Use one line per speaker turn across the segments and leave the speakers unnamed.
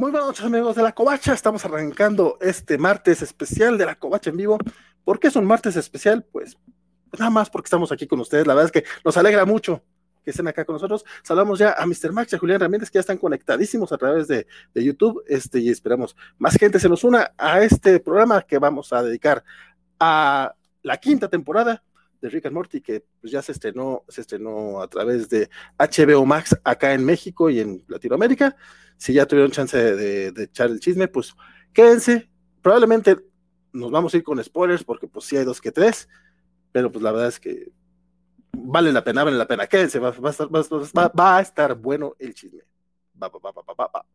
Muy buenas noches amigos de la Covacha, estamos arrancando este martes especial de la Covacha en vivo. ¿Por qué es un martes especial? Pues, nada más porque estamos aquí con ustedes, la verdad es que nos alegra mucho que estén acá con nosotros. Saludamos ya a Mr. Max y a Julián Ramírez que ya están conectadísimos a través de, de YouTube este, y esperamos más gente se nos una a este programa que vamos a dedicar a la quinta temporada de Rick and Morty que pues, ya se estrenó, se estrenó a través de HBO Max acá en México y en Latinoamérica si ya tuvieron chance de, echar el chisme, pues quédense. Probablemente nos vamos a ir con spoilers porque pues sí hay dos que tres, pero pues la verdad es que vale la pena, vale la pena. Quédense, va, va a estar bueno el chisme. Va, va, va, va, va,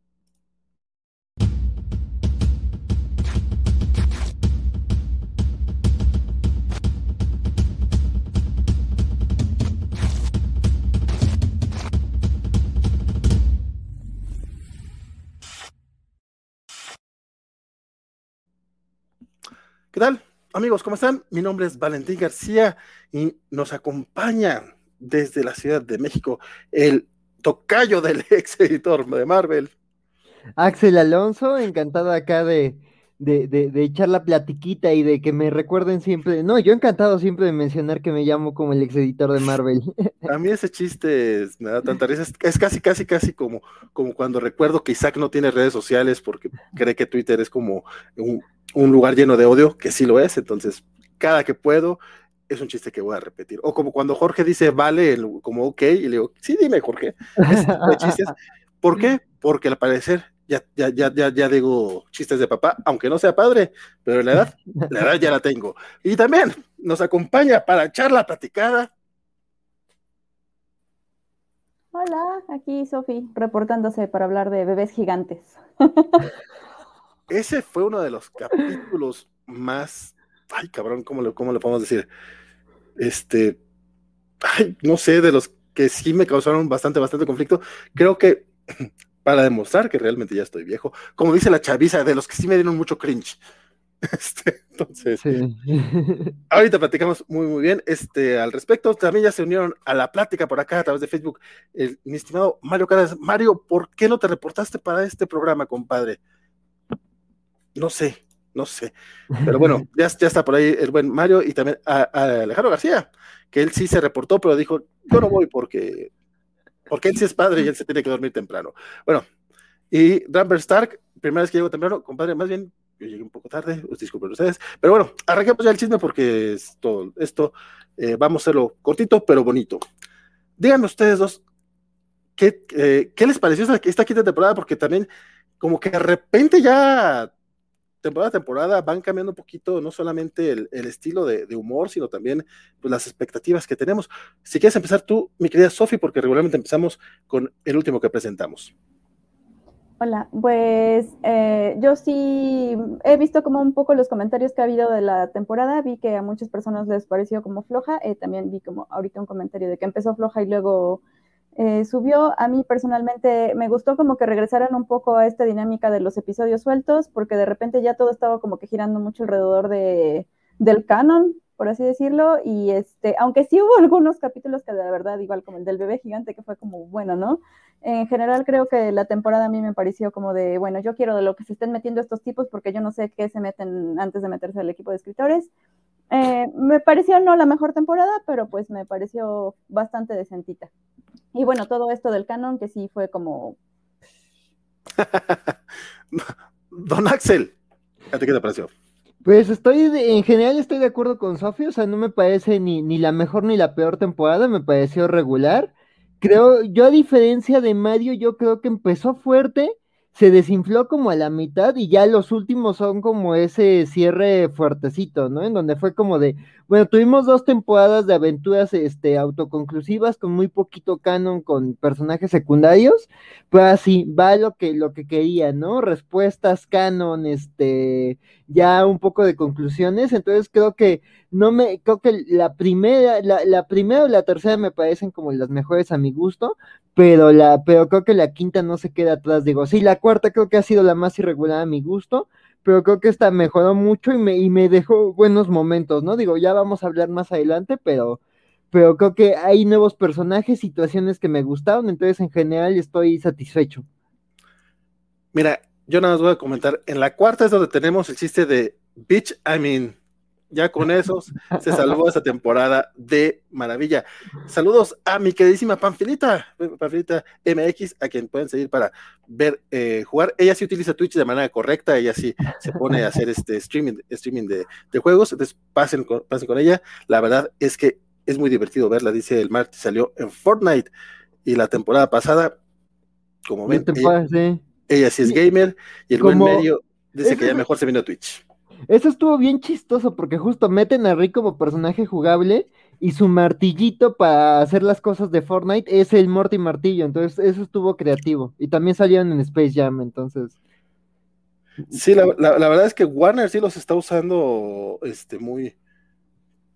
¿Qué tal? Amigos, ¿cómo están? Mi nombre es Valentín García y nos acompaña desde la Ciudad de México el tocayo del ex editor de Marvel.
Axel Alonso, encantado acá de, de, de, echar la platiquita y de que me recuerden siempre. No, yo encantado siempre de mencionar que me llamo como el ex editor de Marvel.
A mí ese chiste me da tanta risa. Es, casi, casi, casi como, como cuando recuerdo que Isaac no tiene redes sociales porque cree que Twitter es como un, un lugar lleno de odio, que sí lo es, entonces cada que puedo es un chiste que voy a repetir. O como cuando Jorge dice vale, como ok, y le digo, sí, dime Jorge, chistes. ¿Por qué? Porque al parecer ya, ya, ya, ya, ya digo chistes de papá, aunque no sea padre, pero la edad, la edad ya la tengo. Y también nos acompaña para echar la platicada.
Hola, aquí Sofi, reportándose para hablar de bebés gigantes.
ese fue uno de los capítulos más, ay cabrón, ¿cómo le, cómo le podemos decir? Este, ay, no sé, de los que sí me causaron bastante, bastante conflicto. Creo que para demostrar que realmente ya estoy viejo, como dice la chaviza, de los que sí me dieron mucho cringe. Este, entonces, ahorita platicamos muy, muy bien este, al respecto. También ya se unieron a la plática por acá a través de Facebook. El, mi estimado Mario Caras. Mario, ¿por qué no te reportaste para este programa, compadre? No sé, no sé. Pero bueno, ya, ya está por ahí el buen Mario y también a, Alejandro García, que él sí se reportó, pero dijo, yo no voy porque, porque él sí es padre y él se tiene que dormir temprano. Bueno, y Rambert Stark, primera vez que llego temprano, compadre, más bien yo llegué un poco tarde, disculpen ustedes, pero bueno, arranquemos ya el chisme porque esto, esto eh, vamos a hacerlo cortito pero bonito. Díganme ustedes dos, ¿qué, eh, ¿qué les pareció esta, esta quinta temporada? Porque también como que de repente ya temporada a temporada van cambiando un poquito, no solamente el, estilo de, humor, sino también pues, las expectativas que tenemos. Si quieres empezar tú, mi querida Sofi, porque regularmente empezamos con el último que presentamos.
Hola, pues eh, yo sí he visto como un poco los comentarios que ha habido de la temporada, vi que a muchas personas les pareció como floja, eh, también vi como ahorita un comentario de que empezó floja y luego eh, subió. A mí personalmente me gustó como que regresaran un poco a esta dinámica de los episodios sueltos, porque de repente ya todo estaba como que girando mucho alrededor de, del canon, por así decirlo, y este, aunque sí hubo algunos capítulos que de verdad, igual como el del bebé gigante, que fue como bueno, ¿no? En general creo que la temporada a mí me pareció como de, bueno, yo quiero de lo que se estén metiendo estos tipos, porque yo no sé qué se meten antes de meterse al equipo de escritores. Eh, me pareció no la mejor temporada, pero pues me pareció bastante decentita. Y bueno, todo esto del canon que sí fue como...
Don Axel, ¿a ti qué te pareció?
Pues estoy, en general estoy de acuerdo con Sofía, o sea, no me parece ni, ni la mejor ni la peor temporada, me pareció regular. Creo, yo a diferencia de Mario, yo creo que empezó fuerte, se desinfló como a la mitad y ya los últimos son como ese cierre fuertecito, ¿no? En donde fue como de, bueno, tuvimos dos temporadas de aventuras este, autoconclusivas con muy poquito canon con personajes secundarios, pero así va lo que, lo que quería, ¿no? Respuestas, canon, este, ya un poco de conclusiones, entonces creo que no me, creo que la primera, la, la primera o la tercera me parecen como las mejores a mi gusto, pero la, pero creo que la quinta no se queda atrás, digo, sí, la cuarta creo que ha sido la más irregular a mi gusto, pero creo que esta mejoró mucho y me, y me dejó buenos momentos, ¿no? Digo, ya vamos a hablar más adelante, pero, pero creo que hay nuevos personajes, situaciones que me gustaron, entonces en general estoy satisfecho.
Mira, yo nada más voy a comentar. En la cuarta es donde tenemos el chiste de Bitch, I mean. Ya con esos se salvó esa temporada de maravilla. Saludos a mi queridísima Panfilita, Panfilita MX, a quien pueden seguir para ver eh, jugar. Ella sí utiliza Twitch de manera correcta, ella sí se pone a hacer este streaming, streaming de, juegos, entonces pasen con, pasen con ella. La verdad es que es muy divertido verla, dice el martes, salió en Fortnite y la temporada pasada, como ven, ella, sí es gamer y el buen medio dice que ya mejor se vino a Twitch.
Eso estuvo bien chistoso porque justo meten a Rick como personaje jugable y su martillito para hacer las cosas de Fortnite es el Morty Martillo, entonces eso estuvo creativo. Y también salieron en Space Jam, entonces.
Sí, la, verdad es que Warner sí los está usando este, muy,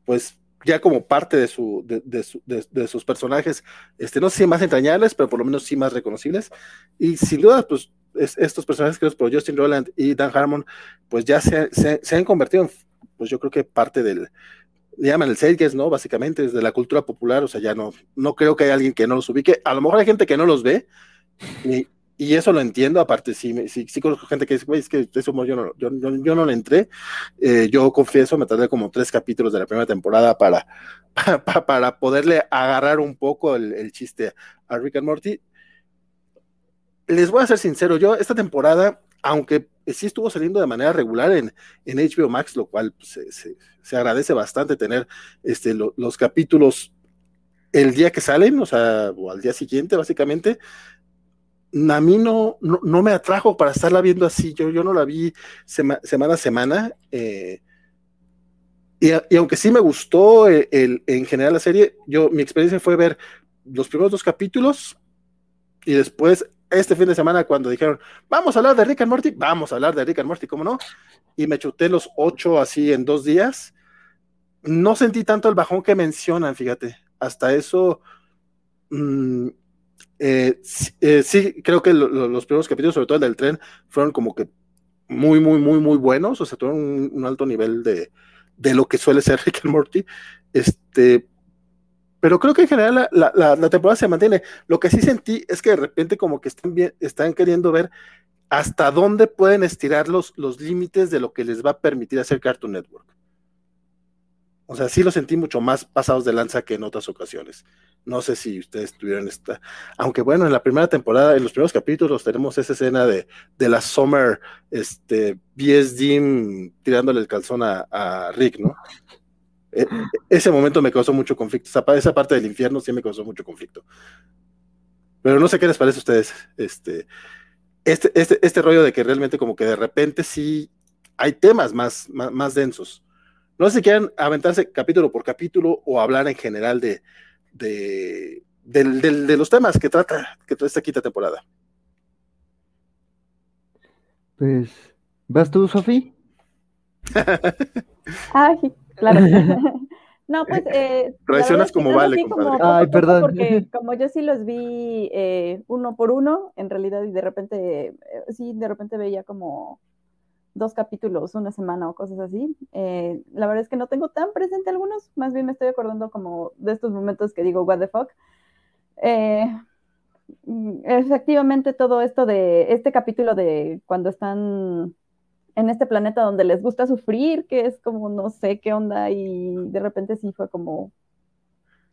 pues ya como parte de, su, de, sus personajes, este, no sé si más entrañables, pero por lo menos sí más reconocibles. Y sin duda, pues estos personajes creados por Justin Roland y Dan Harmon, pues ya se, se, han convertido en, pues yo creo que parte del, le llaman el Zeitgeist, ¿no? Básicamente, desde la cultura popular, o sea, ya no, no creo que haya alguien que no los ubique, a lo mejor hay gente que no los ve, y, y eso lo entiendo, aparte sí, sí, sí conozco gente que dice, es que eso yo no, yo, yo, no le entré, eh, yo confieso, me tardé como tres capítulos de la primera temporada para, para, para poderle agarrar un poco el, el, chiste a Rick and Morty, les voy a ser sincero, yo esta temporada, aunque sí estuvo saliendo de manera regular en, en HBO Max, lo cual pues, se, agradece bastante tener este, los capítulos el día que salen, o sea, o al día siguiente, básicamente. A mí no, no, me atrajo para estarla viendo así. Yo, yo no la vi semana a semana. Eh, y, aunque sí me gustó el, el, en general la serie, yo mi experiencia fue ver los primeros dos capítulos y después este fin de semana cuando dijeron, vamos a hablar de Rick and Morty, vamos a hablar de Rick and Morty, ¿cómo no? Y me chuté los ocho así en dos días. No sentí tanto el bajón que mencionan, fíjate. Hasta eso, mm, eh, eh, sí, creo que los primeros capítulos, sobre todo el del tren, fueron como que muy, muy, muy, muy buenos, o sea, tuvieron un, alto nivel de, de, lo que suele ser Rick and Morty. Este, pero creo que en general la, temporada se mantiene. Lo que sí sentí es que de repente como que están, bien, están queriendo ver hasta dónde pueden estirar los, los límites de lo que les va a permitir hacer Cartoon Network. O sea, sí lo sentí mucho más pasados de lanza que en otras ocasiones. No sé si ustedes tuvieron esta. Aunque bueno, en la primera temporada, en los primeros capítulos, tenemos esa escena de, de la Summer, este, BSD tirándole el calzón a, a Rick, ¿no? E, ese momento me causó mucho conflicto. Esa, parte del infierno sí me causó mucho conflicto. Pero no sé qué les parece a ustedes. Este, este, este, este rollo de que realmente como que de repente sí hay temas más, más, densos. No sé si quieren aventarse capítulo por capítulo o hablar en general de, de, de, los temas que trata que esta quinta temporada.
Pues, ¿vas tú, Sofi?
Ay, Claro. No, pues. Eh,
como vale, compadre.
Ay, perdón.
Porque como yo sí los vi eh, uno por uno, en realidad, y de repente, eh, sí, de repente veía como dos capítulos una semana o cosas así. Eh, la verdad es que no tengo tan presente algunos, más bien me estoy acordando como de estos momentos que digo, what the fuck. Mm, efectivamente, todo esto de este capítulo de cuando están en este planeta donde les gusta sufrir, que es como no sé qué onda y de repente sí fue como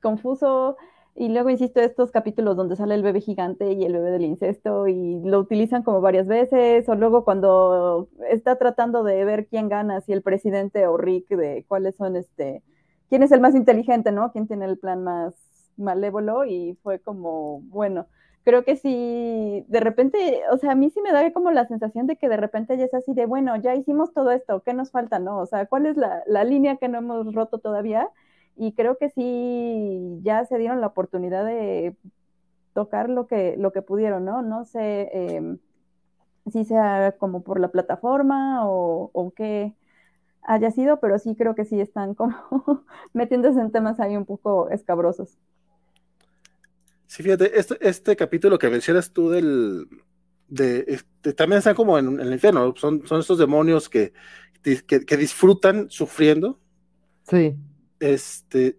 confuso. Y luego, insisto, estos capítulos donde sale el bebé gigante y el bebé del incesto y lo utilizan como varias veces, o luego cuando está tratando de ver quién gana, si el presidente o Rick, de cuáles son, este, quién es el más inteligente, ¿no? ¿Quién tiene el plan más malévolo? Y fue como, bueno, creo que sí, de repente, o sea, a mí sí me da como la sensación de que de repente ya es así de, bueno, ya hicimos todo esto, ¿qué nos falta, no? O sea, ¿cuál es la, línea que no hemos roto todavía? Y creo que sí, ya se dieron la oportunidad de tocar lo que, lo que pudieron, ¿no? No sé em, si sea como por la plataforma o, o qué haya sido, pero sí creo que sí están como metiéndose en temas ahí un poco escabrosos.
Sí, fíjate, este, este capítulo que mencionas tú del. De, este, también están como en, el infierno, son, son estos demonios que, que, disfrutan sufriendo.
Sí.
Este,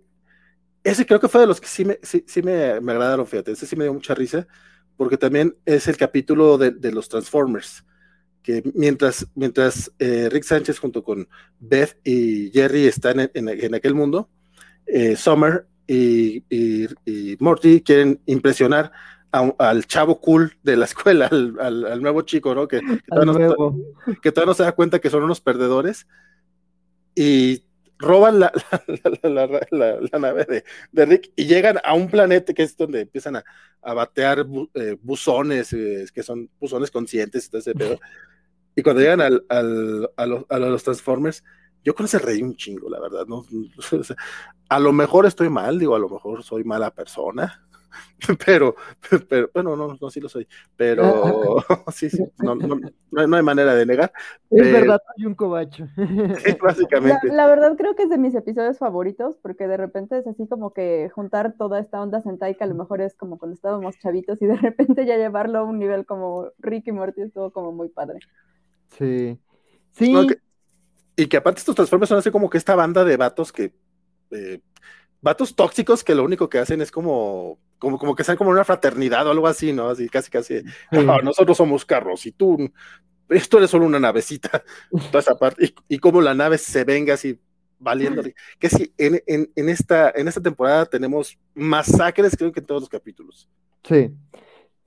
ese creo que fue de los que sí me, sí, me, me, agradaron, fíjate, ese sí me dio mucha risa, porque también es el capítulo de, de los Transformers. que mientras, mientras eh, Rick Sánchez junto con Beth y Jerry están en, aquel mundo, eh, Summer y, Morty quieren impresionar al chavo cool de la escuela, al, nuevo chico, ¿no? Que, todavía no, se da cuenta que son unos perdedores y roban la, nave de, Rick y llegan a un planeta que es donde empiezan a, batear eh, buzones, eh, que son buzones conscientes y todo ese pedo. Y cuando llegan al, a, los, Transformers, yo con ese reí un chingo, la verdad. ¿no? a lo mejor estoy mal, digo, a lo mejor soy mala persona, pero, pero, bueno, no, no, sí lo soy, pero sí, sí, no, no, no hay manera de negar.
Es verdad, hay un cobacho.
básicamente.
La, verdad creo que es de mis episodios favoritos, porque de repente es así como que juntar toda esta onda Sentai, que a lo mejor es como cuando estábamos chavitos, y de repente ya llevarlo a un nivel como Ricky Morty estuvo como muy padre.
Sí. Sí.
Y que aparte estos Transformers son así como que esta banda de vatos que eh, vatos tóxicos que lo único que hacen es como, como, como que sean como una fraternidad o algo así, ¿no? Así casi, casi, ah, nosotros somos carros y tú, esto es solo una navecita, toda esa parte, y, como la nave se venga así valiendo, que sí, en, en, en, esta, en esta temporada tenemos masacres, creo que en todos los capítulos.
Sí.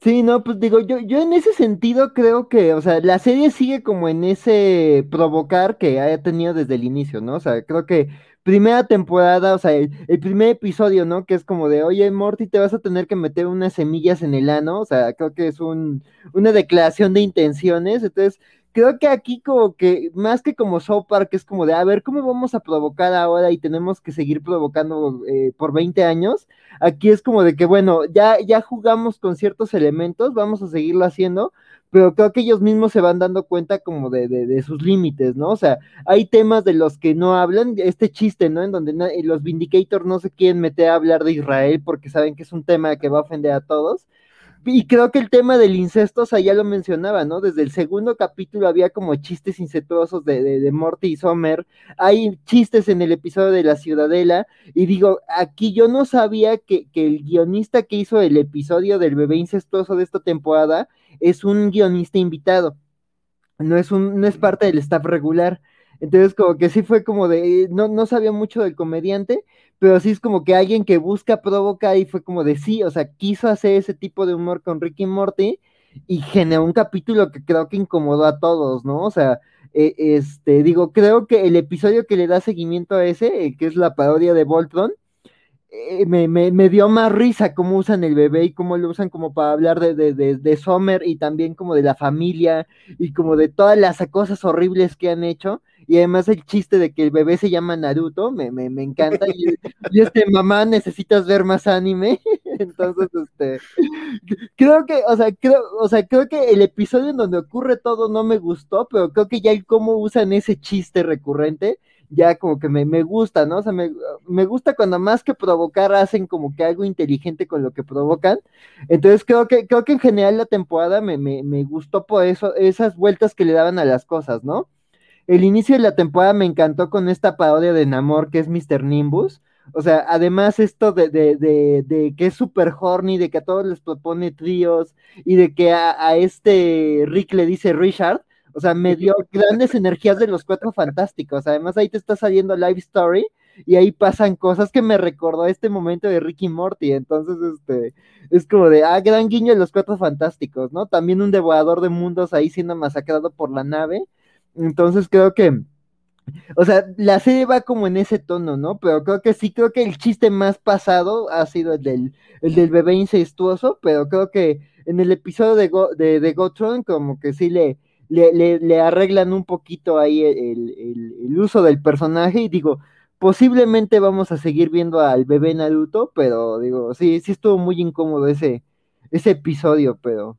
Sí, no, pues digo, yo, yo en ese sentido creo que, o sea, la serie sigue como en ese provocar que haya tenido desde el inicio, ¿no? O sea, creo que primera temporada, o sea, el, primer episodio, ¿no? Que es como de, oye, Morty, te vas a tener que meter unas semillas en el ano, o sea, creo que es un, una declaración de intenciones, entonces, creo que aquí como que, más que como South Park, es como de, a ver, ¿cómo vamos a provocar ahora y tenemos que seguir provocando eh, por 20 años? Aquí es como de que, bueno, ya, ya jugamos con ciertos elementos, vamos a seguirlo haciendo, pero creo que ellos mismos se van dando cuenta como de, de, sus límites, ¿no? O sea, hay temas de los que no hablan, este chiste, ¿no? En donde los Vindicators no se quieren meter a hablar de Israel porque saben que es un tema que va a ofender a todos. Y creo que el tema del incesto, o sea, ya lo mencionaba, ¿no? Desde el segundo capítulo había como chistes incestuosos de, de, de Morty y Sommer, hay chistes en el episodio de La Ciudadela, y digo, aquí yo no sabía que, que el guionista que hizo el episodio del bebé incestuoso de esta temporada es un guionista invitado, no es, un, no es parte del staff regular. Entonces, como que sí fue como de, no, no sabía mucho del comediante, pero sí es como que alguien que busca provocar y fue como de sí, o sea, quiso hacer ese tipo de humor con Ricky Morty y generó un capítulo que creo que incomodó a todos, ¿no? O sea, e, este, digo, creo que el episodio que le da seguimiento a ese, eh, que es la parodia de Voltron, eh, me, me, me, dio más risa cómo usan el bebé y cómo lo usan como para hablar de, de, de, de Sommer y también como de la familia y como de todas las cosas horribles que han hecho. Y además el chiste de que el bebé se llama Naruto, me, me, me encanta. Y, este, mamá, necesitas ver más anime. Entonces, este, creo que, o sea, creo, o sea, creo que el episodio en donde ocurre todo no me gustó, pero creo que ya el cómo usan ese chiste recurrente ya como que me, me gusta, ¿no? O sea, me, me, gusta cuando más que provocar hacen como que algo inteligente con lo que provocan. Entonces creo que, creo que en general la temporada me, me, me gustó por eso, esas vueltas que le daban a las cosas, ¿no? El inicio de la temporada me encantó con esta parodia de Namor que es Mr. Nimbus. O sea, además esto de, de, de, de que es super horny, de que a todos les propone tríos y de que a, a este Rick le dice Richard, o sea, me dio grandes energías de los cuatro fantásticos. Además, ahí te está saliendo Live Story y ahí pasan cosas que me recordó este momento de Ricky Morty. Entonces, este, es como de, ah, gran guiño de los cuatro fantásticos, ¿no? También un devorador de mundos ahí siendo masacrado por la nave. Entonces, creo que, o sea, la serie va como en ese tono, ¿no? Pero creo que sí, creo que el chiste más pasado ha sido el del, el del bebé incestuoso, pero creo que en el episodio de, de, de Gotron, como que sí le le, le, arreglan un poquito ahí el, uso del personaje y digo, posiblemente vamos a seguir viendo al bebé Naruto, pero digo, sí, sí estuvo muy incómodo ese, ese episodio, pero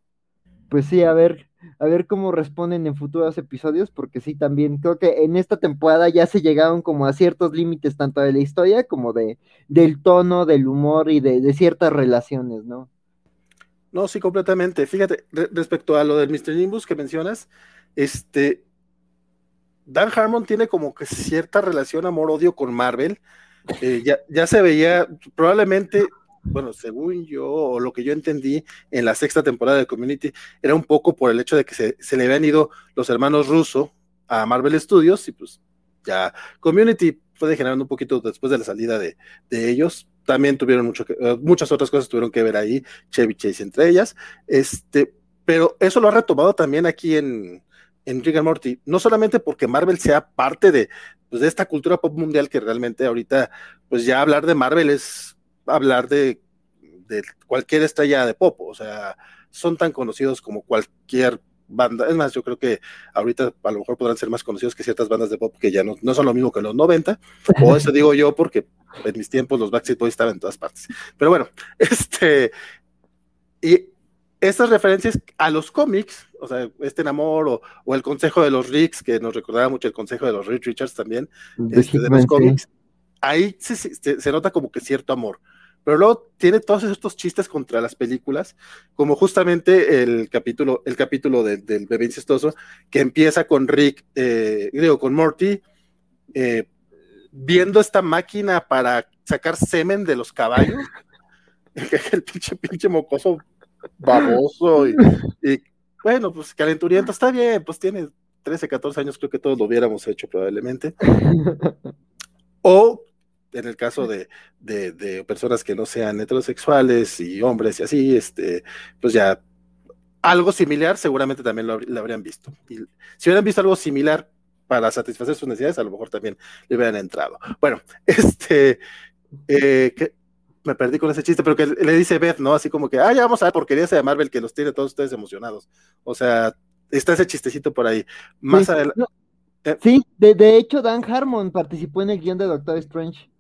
pues sí, a ver, a ver cómo responden en futuros episodios, porque sí, también creo que en esta temporada ya se llegaron como a ciertos límites tanto de la historia como de del tono, del humor y de, ciertas relaciones, ¿no?
No, sí, completamente. Fíjate, respecto a lo del Mr. Nimbus que mencionas, este, Dan Harmon tiene como que cierta relación amor-odio con Marvel. Eh, ya, ya se veía, probablemente bueno, según yo, o lo que yo entendí en la sexta temporada de Community, era un poco por el hecho de que se, se le habían ido los hermanos Russo a Marvel Studios y pues ya Community fue degenerando un poquito después de la salida de, de ellos. También tuvieron mucho que, uh, muchas otras cosas tuvieron que ver ahí, Chevy Chase entre ellas. Este, pero eso lo ha retomado también aquí en, en Rick and Morty, no solamente porque Marvel sea parte de, pues, de esta cultura pop mundial que realmente ahorita, pues ya hablar de Marvel es hablar de, de cualquier estrella de pop, o sea, son tan conocidos como cualquier banda, es más, yo creo que ahorita a lo mejor podrán ser más conocidos que ciertas bandas de pop que ya no, no son lo mismo que los 90, o eso digo yo porque en mis tiempos los Backstreet Boys estaban en todas partes. Pero bueno, este, y estas referencias a los cómics, o sea, este enamor o, o, el consejo de los Ricks, que nos recordaba mucho el consejo de los Rick Richards también, este, de los cómics, ahí se, se, se, nota como que cierto amor. Pero luego tiene todos estos chistes contra las películas, como justamente el capítulo, el capítulo de, del bebé incestuoso, que empieza con Rick, eh, digo, con Morty, eh, viendo esta máquina para sacar semen de los caballos. el pinche, pinche mocoso baboso y, y, bueno, pues calenturiento, está bien, pues tiene 13, 14 años, creo que todos lo hubiéramos hecho probablemente. O en el caso de, de, de, personas que no sean heterosexuales y hombres y así, este, pues ya algo similar seguramente también lo, lo habrían visto. Y si hubieran visto algo similar para satisfacer sus necesidades, a lo mejor también le hubieran entrado. Bueno, este, eh, que, me perdí con ese chiste, pero que le dice Beth, ¿no? Así como que, ah, ya vamos a ver porquerías de Marvel que los tiene todos ustedes emocionados. O sea, está ese chistecito por ahí. Más
sí,
adelante.
no, eh, sí de, de, hecho, Dan Harmon participó en el guion de Doctor Strange.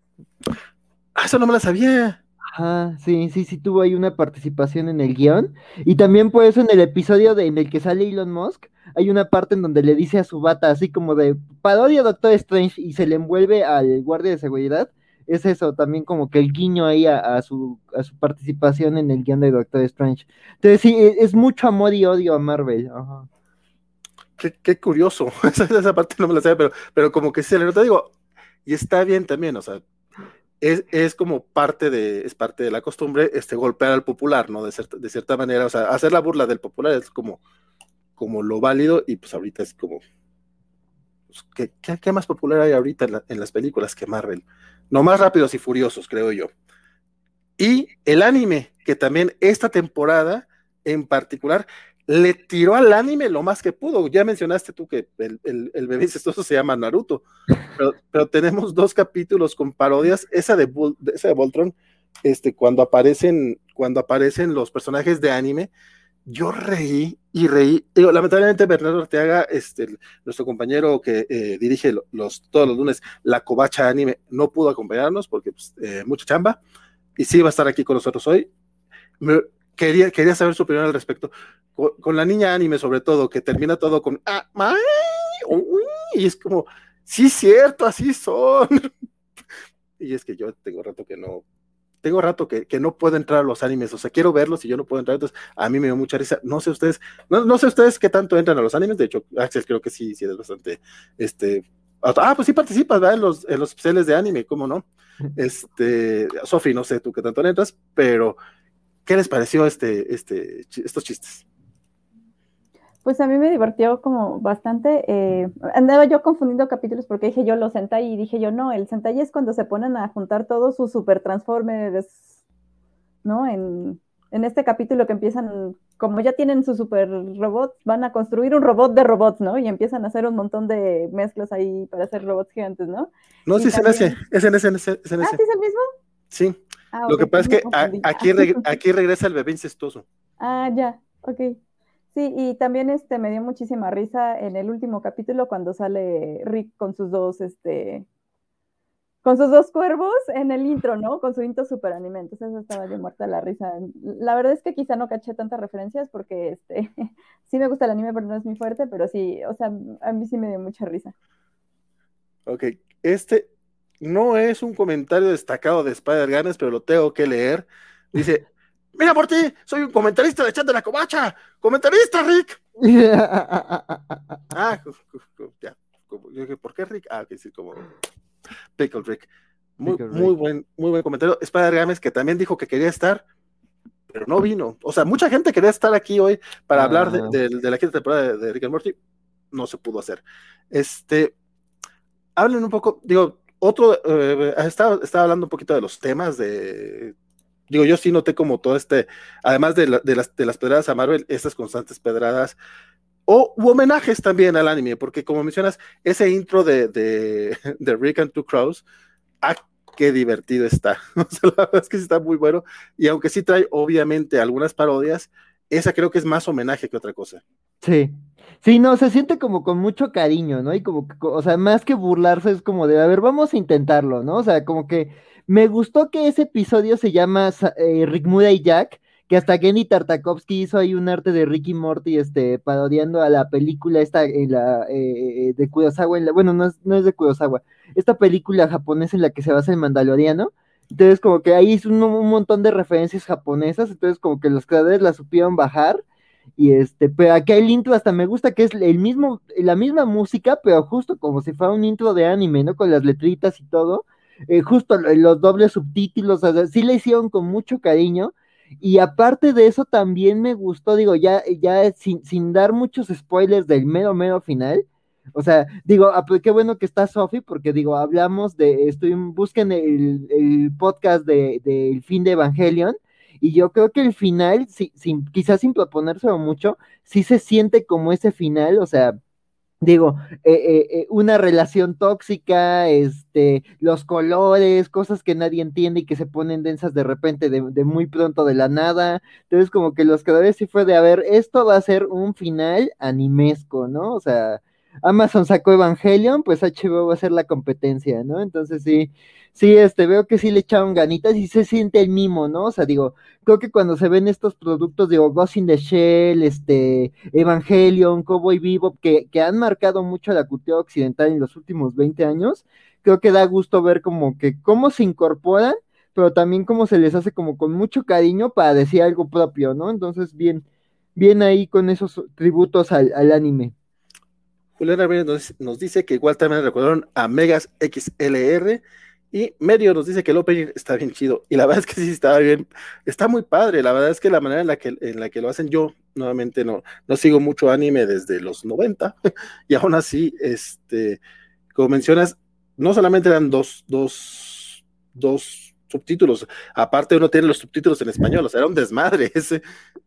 Ah, eso no me la sabía.
Ajá, sí, sí, sí tuvo ahí una participación en el guion. Y también por eso en el episodio de, en el que sale Elon Musk, hay una parte en donde le dice a su bata así como de parodia Doctor Strange y se le envuelve al guardia de seguridad es eso, también como que el guiño ahí a, a, su, a su participación en el guion de Doctor Strange. Entonces sí, es mucho amor y odio a Marvel. Ajá.
Qué, qué, curioso, esa, esa, parte no me la sé, pero, pero como que se le nota, digo, y está bien también, o sea, es, es, como parte de, es parte de la costumbre, este, golpear al popular, ¿no? De, cierta, de cierta manera, o sea, hacer la burla del popular es como, como lo válido, y pues ahorita es como, pues, ¿qué, qué, más popular hay ahorita en, en las películas que Marvel? no más rápidos y furiosos, creo yo. Y el anime, que también esta temporada en particular le tiró al anime lo más que pudo. Ya mencionaste tú que el, el, el bebé incestuoso se llama Naruto, pero, tenemos dos capítulos con parodias. Esa de, Bull, esa de Voltron, este, cuando aparecen, cuando aparecen los personajes de anime, yo reí y reí. Digo, lamentablemente Bernardo Arteaga, este, nuestro compañero que eh, dirige los, todos los lunes la covacha anime, no pudo acompañarnos porque pues, eh, mucha chamba y sí va a estar aquí con nosotros hoy. Quería, quería saber su opinión al respecto. Con, con, la niña anime, sobre todo, que termina todo con ah, may, uy, y es como, sí, cierto, así son. y es que yo tengo rato que no tengo rato que, que, no puedo entrar a los animes, o sea, quiero verlos y yo no puedo entrar, entonces a mí me dio mucha risa. No sé ustedes, no, no sé ustedes qué tanto entran a los animes, de hecho, Axel creo que sí, sí es bastante, este, ah, pues sí participas, ¿verdad? En los, en los especiales de anime, ¿cómo no? Este, Sofi, no sé tú qué tanto entras, pero ¿qué les pareció este, este, estos chistes?
Pues a mí me divirtió como bastante. Eh, andaba yo confundiendo capítulos porque dije yo los Sentai y dije yo no, el Sentai es cuando se ponen a juntar todos sus super transformers, ¿no? En, en, este capítulo que empiezan, como ya tienen sus super robots, van a construir un robot de robots, ¿no? Y empiezan a hacer un montón de mezclas ahí para hacer robots gigantes, ¿no?
No, sí, es en ese, es en ese, es en ese.
Ah, ¿sí es el mismo?
Sí. Ah, Lo okay, que pasa es que a, aquí, reg aquí regresa el bebé incestuoso.
Ah, ya, ok. Sí, y también este me dio muchísima risa en el último capítulo cuando sale Rick con sus dos, este, con sus dos cuervos en el intro, ¿no? Con su intro super anime. Entonces eso estaba de muerta la risa. La verdad es que quizá no caché tantas referencias porque este sí me gusta el anime, pero no es muy fuerte, pero sí, o sea, a mí sí me dio mucha risa.
Ok, este no es un comentario destacado de Spider-Ganes, pero lo tengo que leer. Dice, Mira por ti, soy un comentarista de chat de la covacha. ¡Comentarista, Rick! ah, ya. ¿Por qué Rick? Ah, que sí, como Pickle Rick. Muy, muy, buen, muy buen comentario. Spider Games, que también dijo que quería estar, pero no vino. O sea, mucha gente quería estar aquí hoy para hablar de, ah. la quinta temporada de, Rick and Morty. No se pudo hacer. Este, hablen un poco, digo, otro, eh, estaba, hablando un poquito de los temas de. Digo, yo sí noté como todo este, además de, las, de las pedradas a Marvel, estas constantes pedradas o homenajes también al anime, porque como mencionas, ese intro de, de, de Rick and Two Crows, ah, qué divertido está. la verdad es que sí está muy bueno. Y aunque sí trae, obviamente, algunas parodias, esa creo que es más homenaje que otra cosa.
Sí. Sí, no, se siente como con mucho cariño, ¿no? Y como, o sea, más que burlarse, es como de, a ver, vamos a intentarlo, ¿no? O sea, como que me gustó que ese episodio se llama eh, Rick Muda y Jack, que hasta Kenny Tartakovsky hizo ahí un arte de Ricky Morty, este, parodiando a la película esta en la, eh, eh, de Kurosawa, bueno, no es, no es de Kurosawa, esta película japonesa en la que se basa el Mandaloriano, entonces como que ahí es un, montón de referencias japonesas, entonces como que los creadores la supieron bajar, y este, pero aquí el intro hasta me gusta que es el mismo, la misma música, pero justo como si fuera un intro de anime, ¿no? Con las letritas y todo, eh, justo los dobles subtítulos, o sí le hicieron con mucho cariño, y aparte de eso, también me gustó, digo, ya, ya sin, sin dar muchos spoilers del mero, mero final. O sea, digo, ah, pues qué bueno que está Sofi, porque digo, hablamos de, estoy, busquen el, el podcast del de, fin de Evangelion, y yo creo que el final, sin, quizás sin proponérselo mucho, sí se siente como ese final, o sea, digo, eh, eh, eh, una relación tóxica, este, los colores, cosas que nadie entiende y que se ponen densas de repente, de, muy pronto de la nada. Entonces, como que los creadores sí fue de, a ver, esto va a ser un final animesco, ¿no? O sea, Amazon sacó Evangelion, pues HBO va a ser la competencia, ¿no? Entonces sí, sí, este, veo que sí le echaron ganitas y se siente el mimo, ¿no? O sea, digo, creo que cuando se ven estos productos, digo, Ghost in the Shell, este, Evangelion, Cowboy Bebop, que, que han marcado mucho la cultura occidental en los últimos 20 años, creo que da gusto ver como que cómo se incorporan, pero también cómo se les hace como con mucho cariño para decir algo propio, ¿no? Entonces, bien, bien ahí con esos tributos al anime.
Julián nos, dice que igual también recordaron a Megas XLR. Y Medio nos dice que el opening está bien chido. Y la verdad es que sí estaba bien. Está muy padre. La verdad es que la manera en la que, en la que lo hacen yo, nuevamente no, no sigo mucho anime desde los 90. y aún así, este, como mencionas, no solamente eran dos, dos, dos subtítulos. Aparte uno tiene los subtítulos en español, o sea, era un desmadre ese.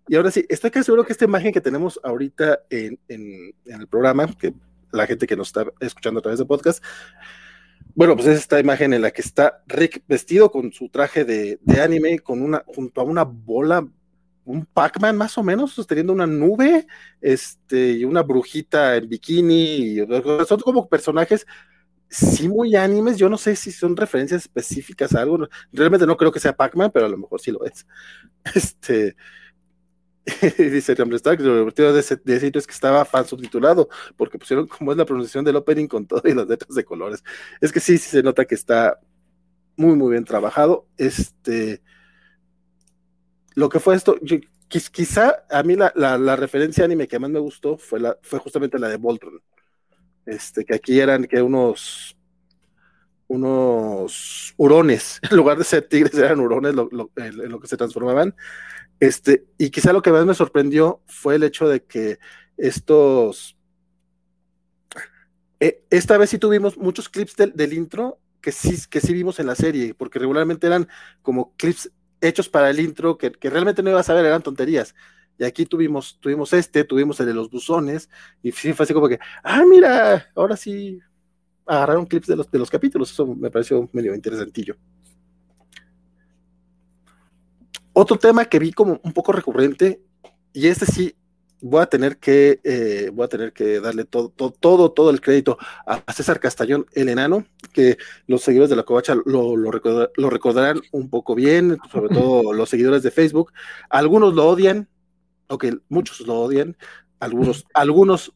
Y ahora sí, estoy casi seguro que esta imagen que tenemos ahorita en, el programa, que la gente que nos está escuchando a través de podcast, bueno, pues es esta imagen en la que está Rick vestido con su traje de, anime, con una, junto a una bola, un Pac-Man más o menos, sosteniendo una nube, este, y una brujita en bikini, y, son como personajes sí muy animes, yo no sé si son referencias específicas a algo, realmente no creo que sea Pac-Man, pero a lo mejor sí lo es. Este, dice Stark, lo divertido de ese, es que estaba fan subtitulado, porque pusieron como es la pronunciación del opening con todo y las letras de colores. Es que sí, sí se nota que está muy, muy bien trabajado. Este, lo que fue esto, quizá a mí la, la, referencia anime que más me gustó fue, la, fue justamente la de Voltron este, que aquí eran que unos unos hurones, en lugar de ser tigres eran hurones lo, en, lo que se transformaban. Este, y quizá lo que más me sorprendió fue el hecho de que estos, eh, esta vez sí tuvimos muchos clips del, intro que sí, que sí vimos en la serie, porque regularmente eran como clips hechos para el intro que, que realmente no ibas a ver, eran tonterías. Y aquí tuvimos, tuvimos este, tuvimos el de los buzones, y sí fue así como que, ah, mira, ahora sí agarraron clips de los, de los capítulos, eso me pareció medio interesantillo. Otro tema que vi como un poco recurrente, y este sí voy a tener que, eh, voy a tener que darle todo, todo, todo, todo el crédito a César Castañón, el enano, que los seguidores de la Covacha lo, lo, lo recordarán un poco bien, sobre todo los seguidores de Facebook. Algunos lo odian, ok, muchos lo odian, algunos, algunos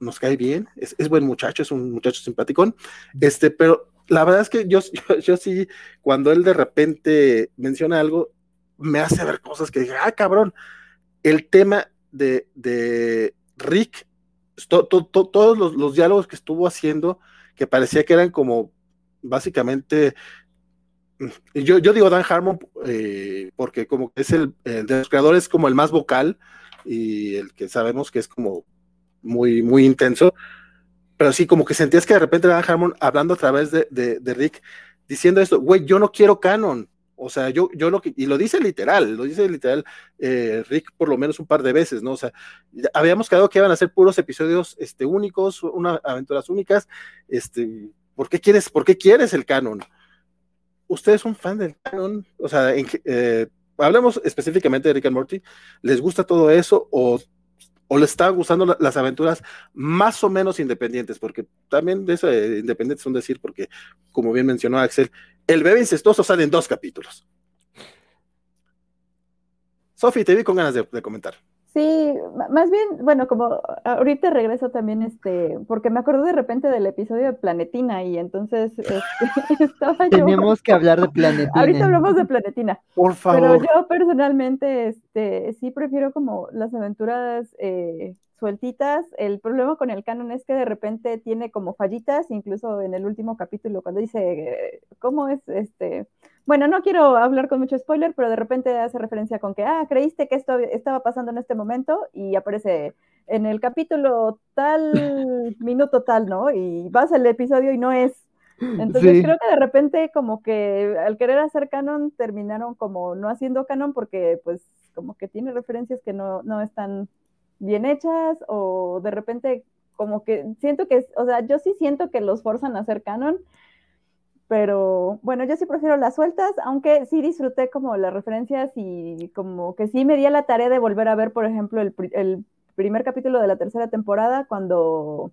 nos cae bien, es, buen muchacho, es un muchacho simpaticón, este, pero la verdad es que yo, yo, sí, cuando él de repente menciona algo, me hace ver cosas que dije, ah, cabrón, el tema de, de Rick, todos los, los, diálogos que estuvo haciendo, que parecía que eran como básicamente yo, yo digo Dan Harmon eh, porque como es el, de los creadores como el más vocal y el que sabemos que es como muy, muy intenso, pero sí como que sentías que de repente Dan Harmon hablando a través de, de Rick, diciendo esto, güey, yo no quiero canon, o sea, yo, yo lo que, y lo dice literal, lo dice literal eh, Rick por lo menos un par de veces, ¿no? O sea, habíamos quedado que iban a ser puros episodios este, únicos, una, aventuras únicas. Este, ¿por qué quieres, por qué quieres el canon? ¿Usted es un fan del canon? O sea, eh, hablemos específicamente de Rick and Morty. ¿Les gusta todo eso o, o les está gustando las aventuras más o menos independientes? Porque también de eso de independientes son decir, porque como bien mencionó Axel, el bebé incestuoso sale en dos capítulos. Sofi, te vi con ganas de, comentar.
Sí, más bien, bueno, como ahorita regreso también, este, porque me acordé de repente del episodio de Planetina y entonces este,
estaba yo... Tenemos que hablar de Planetina.
Ahorita hablamos de Planetina.
Por favor.
Pero yo personalmente, este, sí prefiero como las aventuras eh, sueltitas. El problema con el canon es que de repente tiene como fallitas, incluso en el último capítulo, cuando dice, ¿cómo es este? Bueno, no quiero hablar con mucho spoiler, pero de repente hace referencia con que, ah, creíste que esto estaba pasando en este momento y aparece en el capítulo tal, minuto tal, ¿no? Y vas al episodio y no es. Entonces creo que de repente como que al querer hacer canon terminaron como no haciendo canon porque pues como que tiene referencias que no, no están bien hechas o de repente como que siento que, o sea, yo sí siento que los forzan a hacer canon, pero bueno, yo sí prefiero las sueltas, aunque sí disfruté como las referencias y como que sí me di a la tarea de volver a ver, por ejemplo, el, el primer capítulo de la tercera temporada cuando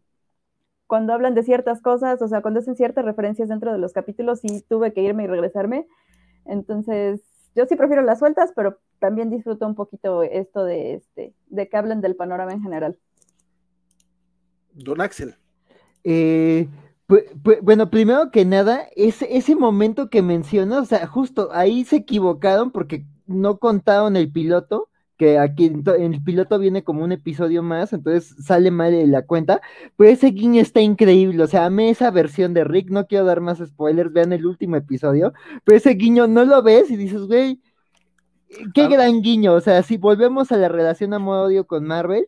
cuando hablan de ciertas cosas, o sea, cuando hacen ciertas referencias dentro de los capítulos, sí tuve que irme y regresarme. Entonces, yo sí prefiero las sueltas, pero también disfruto un poquito esto de, este, de que hablen del panorama en general.
Don Axel.
Eh, bueno, primero que nada, ese, ese momento que mencionó, o sea, justo ahí se equivocaron porque no contaron el piloto que aquí el piloto viene como un episodio más, entonces sale mal de la cuenta, pero ese guiño está increíble, o sea, amé esa versión de Rick, no quiero dar más spoilers, vean el último episodio, pero ese guiño no lo ves y dices, güey, qué ah. gran guiño, o sea, si volvemos a la relación amor-odio con Marvel,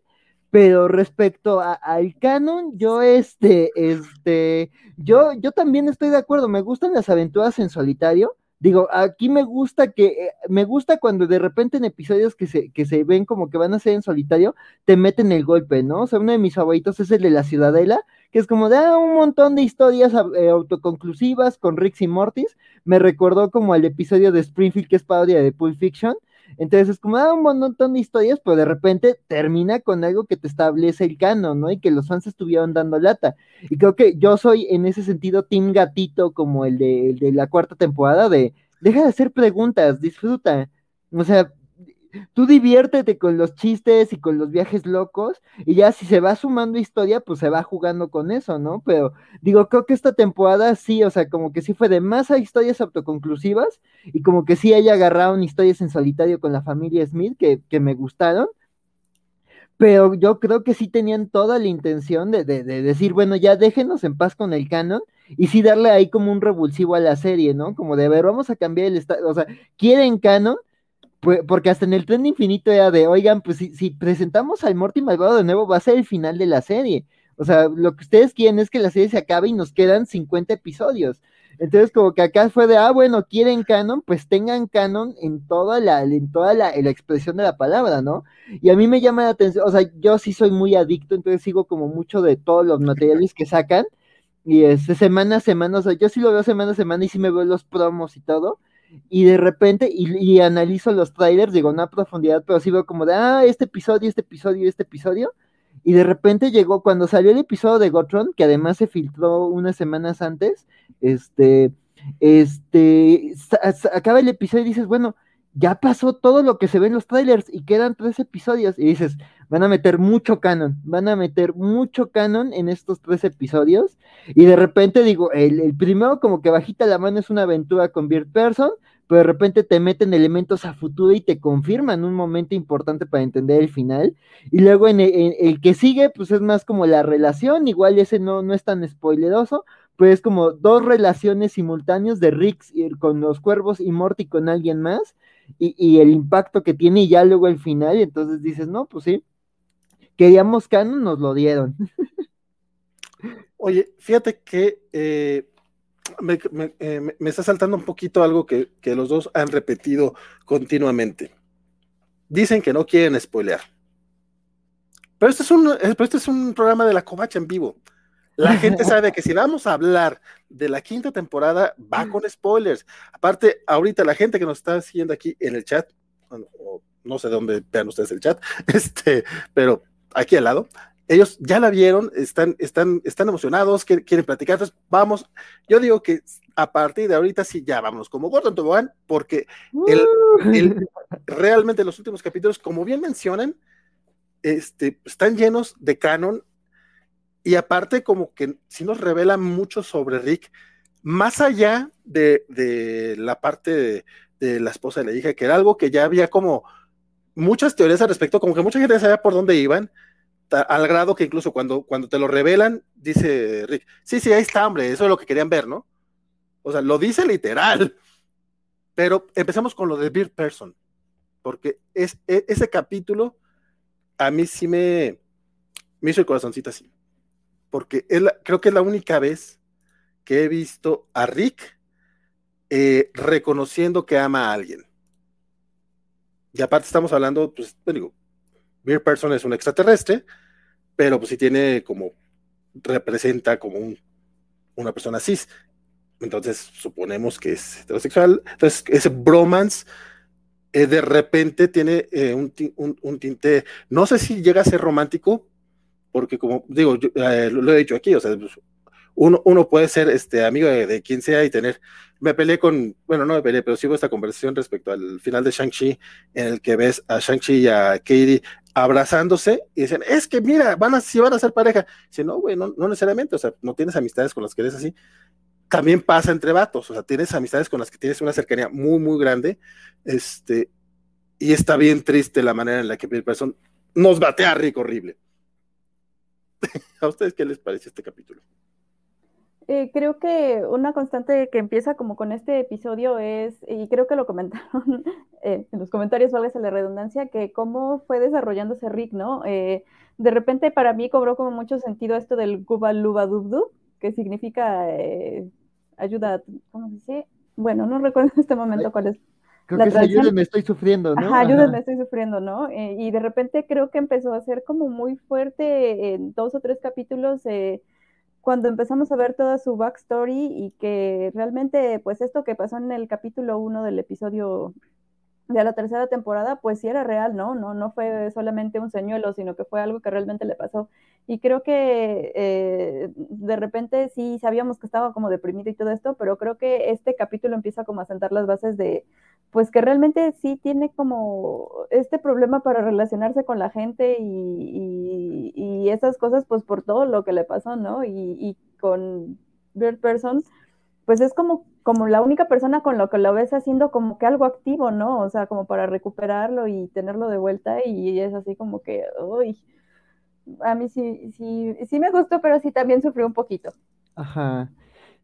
pero respecto al canon, yo este, este, yo, yo también estoy de acuerdo, me gustan las aventuras en solitario, Digo, aquí me gusta que, eh, me gusta cuando de repente en episodios que se, que se ven como que van a ser en solitario, te meten el golpe, ¿no? O sea, uno de mis favoritos es el de la Ciudadela, que es como de ah, un montón de historias eh, autoconclusivas con Rix y Mortis. Me recordó como al episodio de Springfield, que es parodia de Pulp Fiction, entonces es como, ah, un montón de historias, pero de repente termina con algo que te establece el canon, ¿no? Y que los fans estuvieron dando lata. Y creo que yo soy en ese sentido Team Gatito, como el de, el de la cuarta temporada, de deja de hacer preguntas, disfruta. O sea, tú diviértete con los chistes y con los viajes locos, y ya si se va sumando historia, pues se va jugando con eso, ¿no? Pero digo, creo que esta temporada sí, o sea, como que sí fue de más a historias autoconclusivas, y como que sí haya agarrado historias en solitario con la familia Smith que, que me gustaron. Pero yo creo que sí tenían toda la intención de, de, de decir, bueno, ya déjenos en paz con el canon, y sí darle ahí como un revulsivo a la serie, ¿no? Como de, ver, vamos a cambiar el estado, o sea, quieren canon, porque hasta en el tren infinito era de, oigan, pues si, presentamos al Morty malvado de nuevo, va a ser el final de la serie. O sea, lo que ustedes quieren es que la serie se acabe y nos quedan 50 episodios. Entonces, como que acá fue de, ah, bueno, quieren canon, pues tengan canon en toda la, en toda la, la, expresión de la palabra, ¿no? Y a mí me llama la atención, o sea, yo sí soy muy adicto, entonces sigo como mucho de todos los materiales que sacan. Y es semana a semana, o sea, yo sí lo veo semana a semana y sí me veo los promos y todo y de repente, y, analizo los trailers, digo, no a profundidad, pero sí veo como de, ah, este episodio, este episodio, este episodio, y de repente llegó, cuando salió el episodio de Gotron, que además se filtró unas semanas antes, este, este, acaba el episodio y dices, bueno, ya pasó todo lo que se ve en los trailers y quedan tres episodios, y dices, van a meter mucho canon, van a meter mucho canon en estos tres episodios. Y de repente digo, el, primero como que bajita la mano es una aventura con Beard Person, pero de repente te meten elementos a futuro y te confirman un momento importante para entender el final. Y luego en el, que sigue, pues es más como la relación, igual ese no, no es tan spoileroso, pues como dos relaciones simultáneas de Rick con los cuervos y Morty con alguien más, y, el impacto que tiene y ya luego el final, y entonces dices, no, pues sí, queríamos canon, nos lo dieron.
Oye, fíjate que eh, eh, me, está saltando un poquito algo que, los dos han repetido continuamente. Dicen que no quieren spoilear. Pero este es un, eh, este es un programa de la covacha en vivo. La gente sabe que si vamos a hablar de la quinta temporada, va con spoilers. Aparte, ahorita la gente que nos está siguiendo aquí en el chat, no sé de dónde vean ustedes el chat, este, pero aquí al lado, ellos ya la vieron, están, están, están emocionados, quieren, platicar. Entonces, vamos, yo digo que a partir de ahorita sí, ya vamos como Gordon Tobogán, porque el, uh. realmente los últimos capítulos, como bien mencionan, este, están llenos de canon y aparte como que sí nos revela mucho sobre Rick, más allá de, la parte de, de, la esposa de la hija, que era algo que ya había como muchas teorías al respecto, como que mucha gente sabía por dónde iban, al grado que incluso cuando, cuando te lo revelan, dice Rick, sí, sí, ahí está, hombre, eso es lo que querían ver, ¿no? O sea, lo dice literal. Pero empezamos con lo de Beard Person, porque es, e, ese capítulo a mí sí me, me hizo el corazoncito así, porque creo que es la única vez que he visto a Rick eh, reconociendo que ama a alguien. Y aparte estamos hablando, pues, digo, Beer Person es un extraterrestre, pero pues sí tiene como, representa como un, una persona cis. Entonces suponemos que es heterosexual. Entonces ese bromance eh, de repente tiene eh, un, un, tinte, no sé si llega a ser romántico, porque como digo, eh, lo, he dicho aquí, o sea, pues, uno, uno puede ser este, amigo de, quien sea y tener. Me peleé con, bueno, no me peleé, pero sigo esta conversación respecto al final de Shang-Chi, en el que ves a Shang-Chi y a Katie abrazándose y dicen, es que mira, van a, si van a ser pareja. Dice, no, güey, no, no, necesariamente, o sea, no tienes amistades con las que eres así. También pasa entre vatos, o sea, tienes amistades con las que tienes una cercanía muy, muy grande, este, y está bien triste la manera en la que persona nos batea rico horrible. ¿A ustedes qué les parece este capítulo?
Eh, creo que una constante que empieza como con este episodio es, y creo que lo comentaron eh, en los comentarios, vale la redundancia, que cómo fue desarrollándose Rick, ¿no? Eh, de repente para mí cobró como mucho sentido esto del Guba Luba Dubdu, que significa ayuda, ¿cómo se dice? Bueno, no recuerdo en este momento cuál es.
Creo que es ayúdenme, estoy sufriendo, ¿no?
Ajá, ayúdenme, estoy sufriendo, ¿no? y de repente creo que empezó a ser como muy fuerte en dos o tres capítulos cuando empezamos a ver toda su backstory y que realmente, pues esto que pasó en el capítulo 1 del episodio de la tercera temporada, pues sí era real, ¿no? No, no fue solamente un señuelo, sino que fue algo que realmente le pasó. Y creo que eh, de repente sí sabíamos que estaba como deprimido y todo esto, pero creo que este capítulo empieza como a sentar las bases de, pues que realmente sí tiene como este problema para relacionarse con la gente y, y, esas cosas, pues por todo lo que le pasó, ¿no? Y, con Bird Person, pues es como, como la única persona con lo que lo ves haciendo como que algo activo, ¿no? O sea, como para recuperarlo y tenerlo de vuelta y es así como que, uy, a mí sí, sí, sí me gustó, pero sí también sufrió un poquito.
Ajá,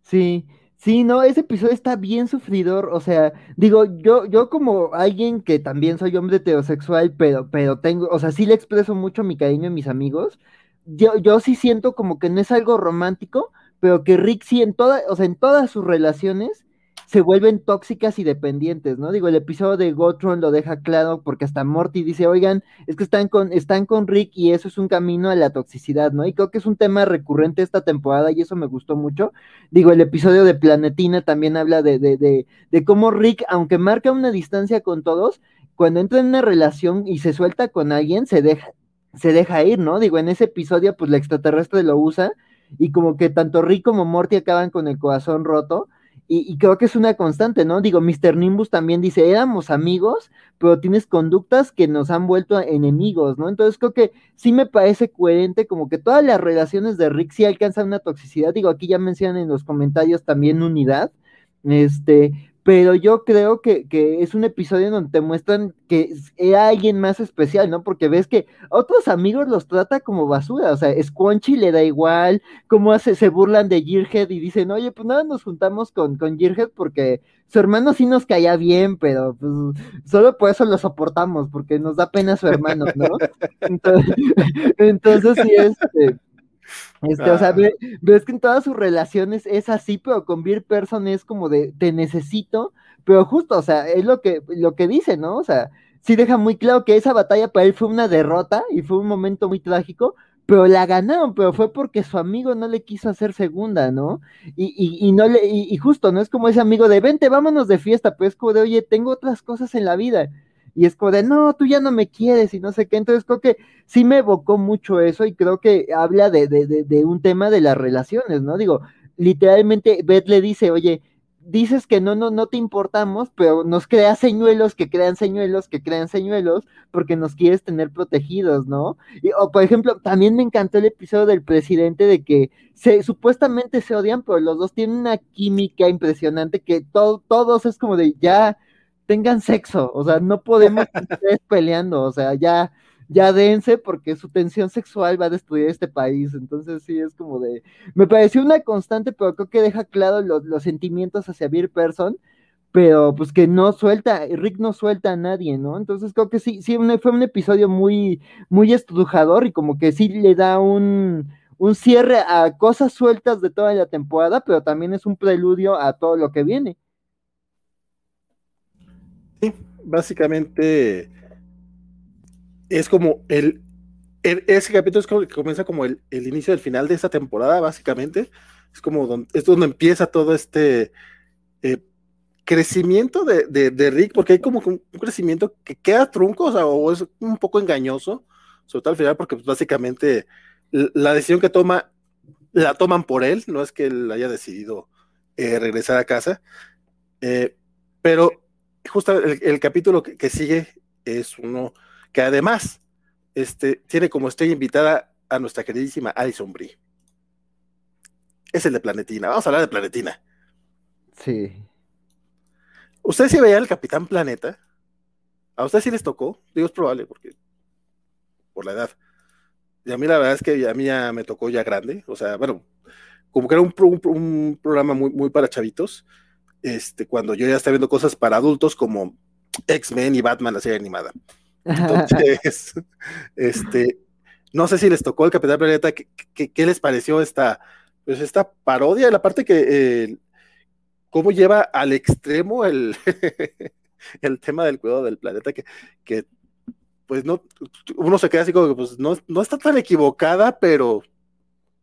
sí. Sí, no, ese episodio está bien sufridor, o sea, digo, yo, yo como alguien que también soy hombre heterosexual, pero, pero tengo, o sea, sí le expreso mucho mi cariño a mis amigos, yo, yo sí siento como que no es algo romántico, pero que Rick sí en toda, o sea, en todas sus relaciones se vuelven tóxicas y dependientes, ¿no? Digo, el episodio de Gotron lo deja claro porque hasta Morty dice, oigan, es que están con, están con Rick y eso es un camino a la toxicidad, ¿no? Y creo que es un tema recurrente esta temporada y eso me gustó mucho. Digo, el episodio de Planetina también habla de, de, de, cómo Rick, aunque marca una distancia con todos, cuando entra en una relación y se suelta con alguien, se deja, se deja ir, ¿no? Digo, en ese episodio, pues la extraterrestre lo usa y como que tanto Rick como Morty acaban con el corazón roto y, creo que es una constante, ¿no? Digo, Mr. Nimbus también dice, éramos amigos, pero tienes conductas que nos han vuelto enemigos, ¿no? Entonces creo que sí me parece coherente como que todas las relaciones de Rick sí alcanzan una toxicidad. Digo, aquí ya mencionan en los comentarios también unidad, este, pero yo creo que, es un episodio donde te muestran que era alguien más especial, ¿no? Porque ves que otros amigos los trata como basura, o sea, Squanchy le da igual, cómo hace, se burlan de Gearhead y dicen, oye, pues nada, nos juntamos con, con Gearhead porque su hermano sí nos caía bien, pero pues solo por eso lo soportamos, porque nos da pena su hermano, ¿no? Entonces, entonces sí, este este, o sea, ves que en todas sus relaciones es así, pero con Beer Person es como de te necesito, pero justo, o sea, es lo que, lo que dice, ¿no? O sea, sí deja muy claro que esa batalla para él fue una derrota y fue un momento muy trágico, pero la ganaron, pero fue porque su amigo no le quiso hacer segunda, ¿no? Y, y, y no le, y, y, justo, no es como ese amigo de vente, vámonos de fiesta, pero es como de, oye, tengo otras cosas en la vida y es como de, no, tú ya no me quieres y no sé qué. Entonces creo que sí me evocó mucho eso y creo que habla de, de, de, un tema de las relaciones, ¿no? Digo, literalmente Beth le dice, oye, dices que no, no, no te importamos, pero nos creas señuelos que crean señuelos que crean señuelos porque nos quieres tener protegidos, ¿no? Y, o por ejemplo, también me encantó el episodio del presidente de que se, supuestamente se odian, pero los dos tienen una química impresionante que todos es como de ya tengan sexo, o sea, no podemos estar peleando, o sea, ya, ya dense porque su tensión sexual va a destruir este país, entonces sí, es como de, me pareció una constante, pero creo que deja claro los, los sentimientos hacia Beer Person, pero pues que no suelta, Rick no suelta a nadie, ¿no? Entonces creo que sí, sí, fue un episodio muy, muy estrujador y como que sí le da un, un cierre a cosas sueltas de toda la temporada, pero también es un preludio a todo lo que viene
básicamente es como el, ese capítulo es como que comienza como el, inicio del final de esta temporada, básicamente. Es como donde, es donde empieza todo este eh, crecimiento de, Rick, porque hay como un crecimiento que queda trunco, o, es un poco engañoso, sobre todo al final, porque pues, básicamente la decisión que toma la toman por él, no es que él haya decidido eh, regresar a casa. Eh, pero justo el, capítulo que, sigue es uno que además este, tiene como estoy invitada a nuestra queridísima Alison Brie. Es el de Planetina. Vamos a hablar de Planetina.
Sí.
¿Usted sí veía el Capitán Planeta? ¿A usted sí les tocó? Digo, es probable, porque por la edad. Y a mí la verdad es que a mí ya me tocó ya grande. O sea, bueno, como que era un, un programa muy, muy para chavitos este, cuando yo ya estaba viendo cosas para adultos como X-Men y Batman, la serie animada. Entonces, este, no sé si les tocó el Capitán Planeta, ¿qué, les pareció esta, pues esta parodia? La parte que, eh, cómo lleva al extremo el, el tema del cuidado del planeta, que, que, pues no, uno se queda así como que, pues no, no está tan equivocada, pero,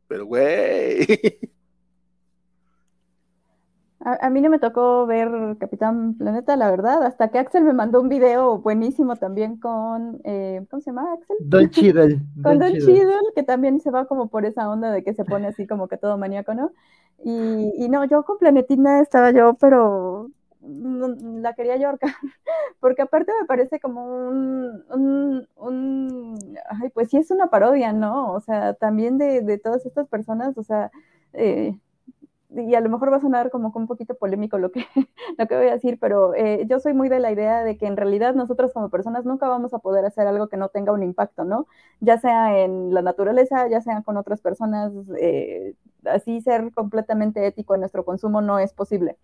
pero güey.
A, mí no me tocó ver Capitán Planeta, la verdad, hasta que Axel me mandó un video buenísimo también con, eh, ¿cómo se llama Axel?
Don Cheadle.
con Don, Cheadle, que también se va como por esa onda de que se pone así como que todo maníaco, ¿no? Y, y no, yo con Planetina estaba yo, pero la quería yo porque aparte me parece como un, un, un, ay, pues sí es una parodia, ¿no? O sea, también de, de todas estas personas, o sea, eh, y a lo mejor va a sonar como un poquito polémico lo que, lo que voy a decir, pero eh, yo soy muy de la idea de que en realidad nosotros como personas nunca vamos a poder hacer algo que no tenga un impacto, ¿no? Ya sea en la naturaleza, ya sea con otras personas, eh, así ser completamente ético en nuestro consumo no es posible.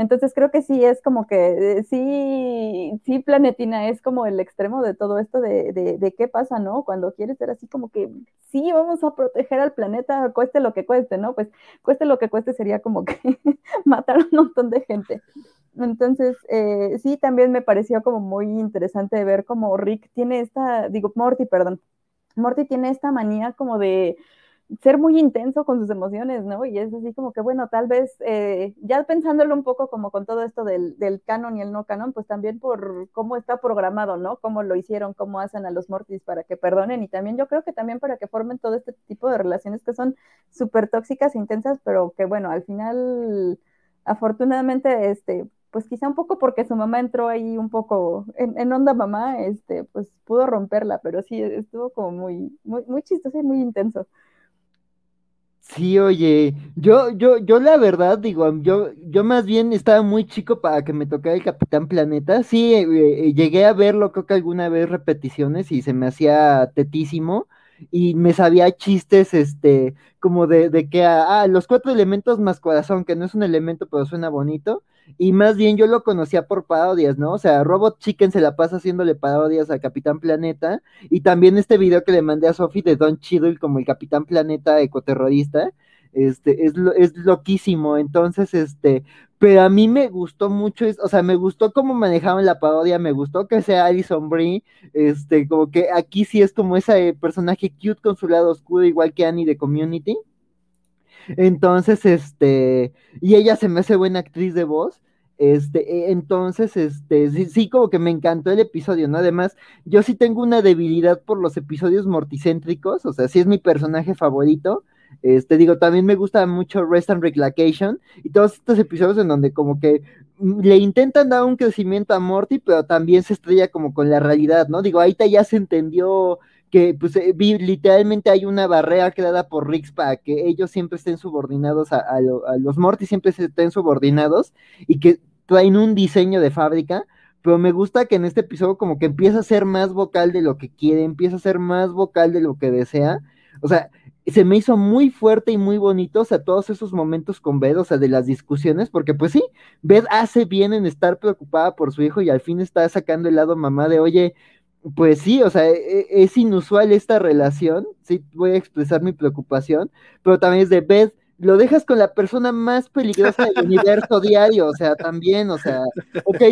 Entonces creo que sí es como que, eh, sí, sí, Planetina es como el extremo de todo esto de, de, qué pasa, ¿no? Cuando quieres ser así como que, sí, vamos a proteger al planeta, cueste lo que cueste, ¿no? Pues cueste lo que cueste sería como que matar a un montón de gente. Entonces, eh, sí, también me pareció como muy interesante ver cómo Rick tiene esta, digo, Morty, perdón, Morty tiene esta manía como de ser muy intenso con sus emociones, ¿no? Y es así como que, bueno, tal vez, eh, ya pensándolo un poco como con todo esto del, canon y el no canon, pues también por cómo está programado, ¿no? Cómo lo hicieron, cómo hacen a los Mortis para que perdonen y también yo creo que también para que formen todo este tipo de relaciones que son súper tóxicas, intensas, pero que, bueno, al final, afortunadamente, este, pues quizá un poco porque su mamá entró ahí un poco en, en, onda mamá, este, pues pudo romperla, pero sí estuvo como muy, muy, muy chistoso y muy intenso.
Sí, oye, yo, yo, yo la verdad digo, yo, yo más bien estaba muy chico para que me tocara el Capitán Planeta. Sí, eh, eh, llegué a verlo, creo que alguna vez repeticiones y se me hacía tetísimo y me sabía chistes, este, como de, de que, ah, los cuatro elementos más corazón, que no es un elemento, pero suena bonito. Y más bien yo lo conocía por parodias, ¿no? O sea, Robot Chicken se la pasa haciéndole parodias a Capitán Planeta. Y también este video que le mandé a Sophie de Don Cheadle como el Capitán Planeta ecoterrorista. Este, es, es loquísimo. Entonces, este, pero a mí me gustó mucho, o sea, me gustó cómo manejaban la parodia, me gustó que sea Alison Brie, este, como que aquí sí es como ese personaje cute con su lado oscuro, igual que Annie de Community. Entonces, este, y ella se me hace buena actriz de voz. Este, e, entonces, este, sí, sí, como que me encantó el episodio, ¿no? Además, yo sí tengo una debilidad por los episodios morticéntricos, o sea, sí es mi personaje favorito. Este, digo, también me gusta mucho Rest and Reclacation y todos estos episodios en donde como que mm, le intentan dar un crecimiento a Morty, pero también se estrella como con la realidad, ¿no? Digo, ahí ya se entendió que pues eh, literalmente hay una barrera creada por Rix para que ellos siempre estén subordinados a, los Morty, siempre estén subordinados y que traen un diseño de fábrica, pero me gusta que en este episodio como que empieza a ser más vocal de lo que quiere, empieza a ser más vocal de lo que desea, o sea, se me hizo muy fuerte y muy bonito, o sea, todos esos momentos con Beth, o sea, de las discusiones, porque pues sí, Beth hace bien en estar preocupada por su hijo y al fin está sacando el lado mamá de, oye, pues sí, o sea, e, e, es inusual esta relación, sí, voy a expresar mi preocupación, pero también es de Beth, lo dejas con la persona más peligrosa del universo diario, o sea, también, o sea, ok,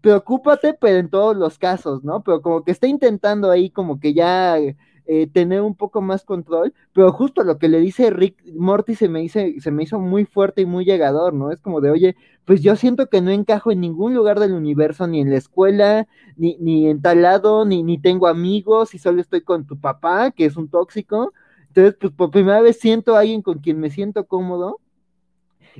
preocúpate, pero en todos los casos, ¿no? Pero como que está intentando ahí como que ya eh, tener un poco más control, pero justo lo que le dice Rick Morty se me, dice, se me hizo muy fuerte y muy llegador, ¿no? Es como de, oye, pues yo siento que no encajo en ningún lugar del universo, ni en la escuela, ni, ni en tal lado, ni, ni tengo amigos, y solo estoy con tu papá, que es un tóxico. Entonces, pues por primera vez siento a alguien con quien me siento cómodo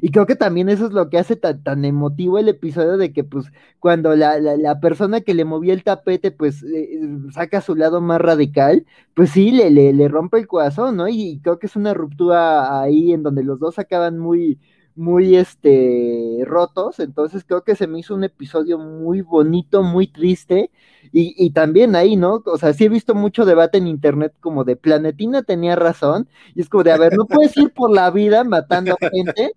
y creo que también eso es lo que hace tan, tan emotivo el episodio de que pues cuando la, la, persona que le movía el tapete pues eh, saca su lado más radical, pues sí, le, le, le rompe el corazón, ¿no? Y, creo que es una ruptura ahí en donde los dos acaban muy, muy este rotos, entonces creo que se me hizo un episodio muy bonito, muy triste, y, y, también ahí, ¿no? O sea, sí he visto mucho debate en internet como de Planetina tenía razón, y es como de, a ver, no puedes ir por la vida matando gente,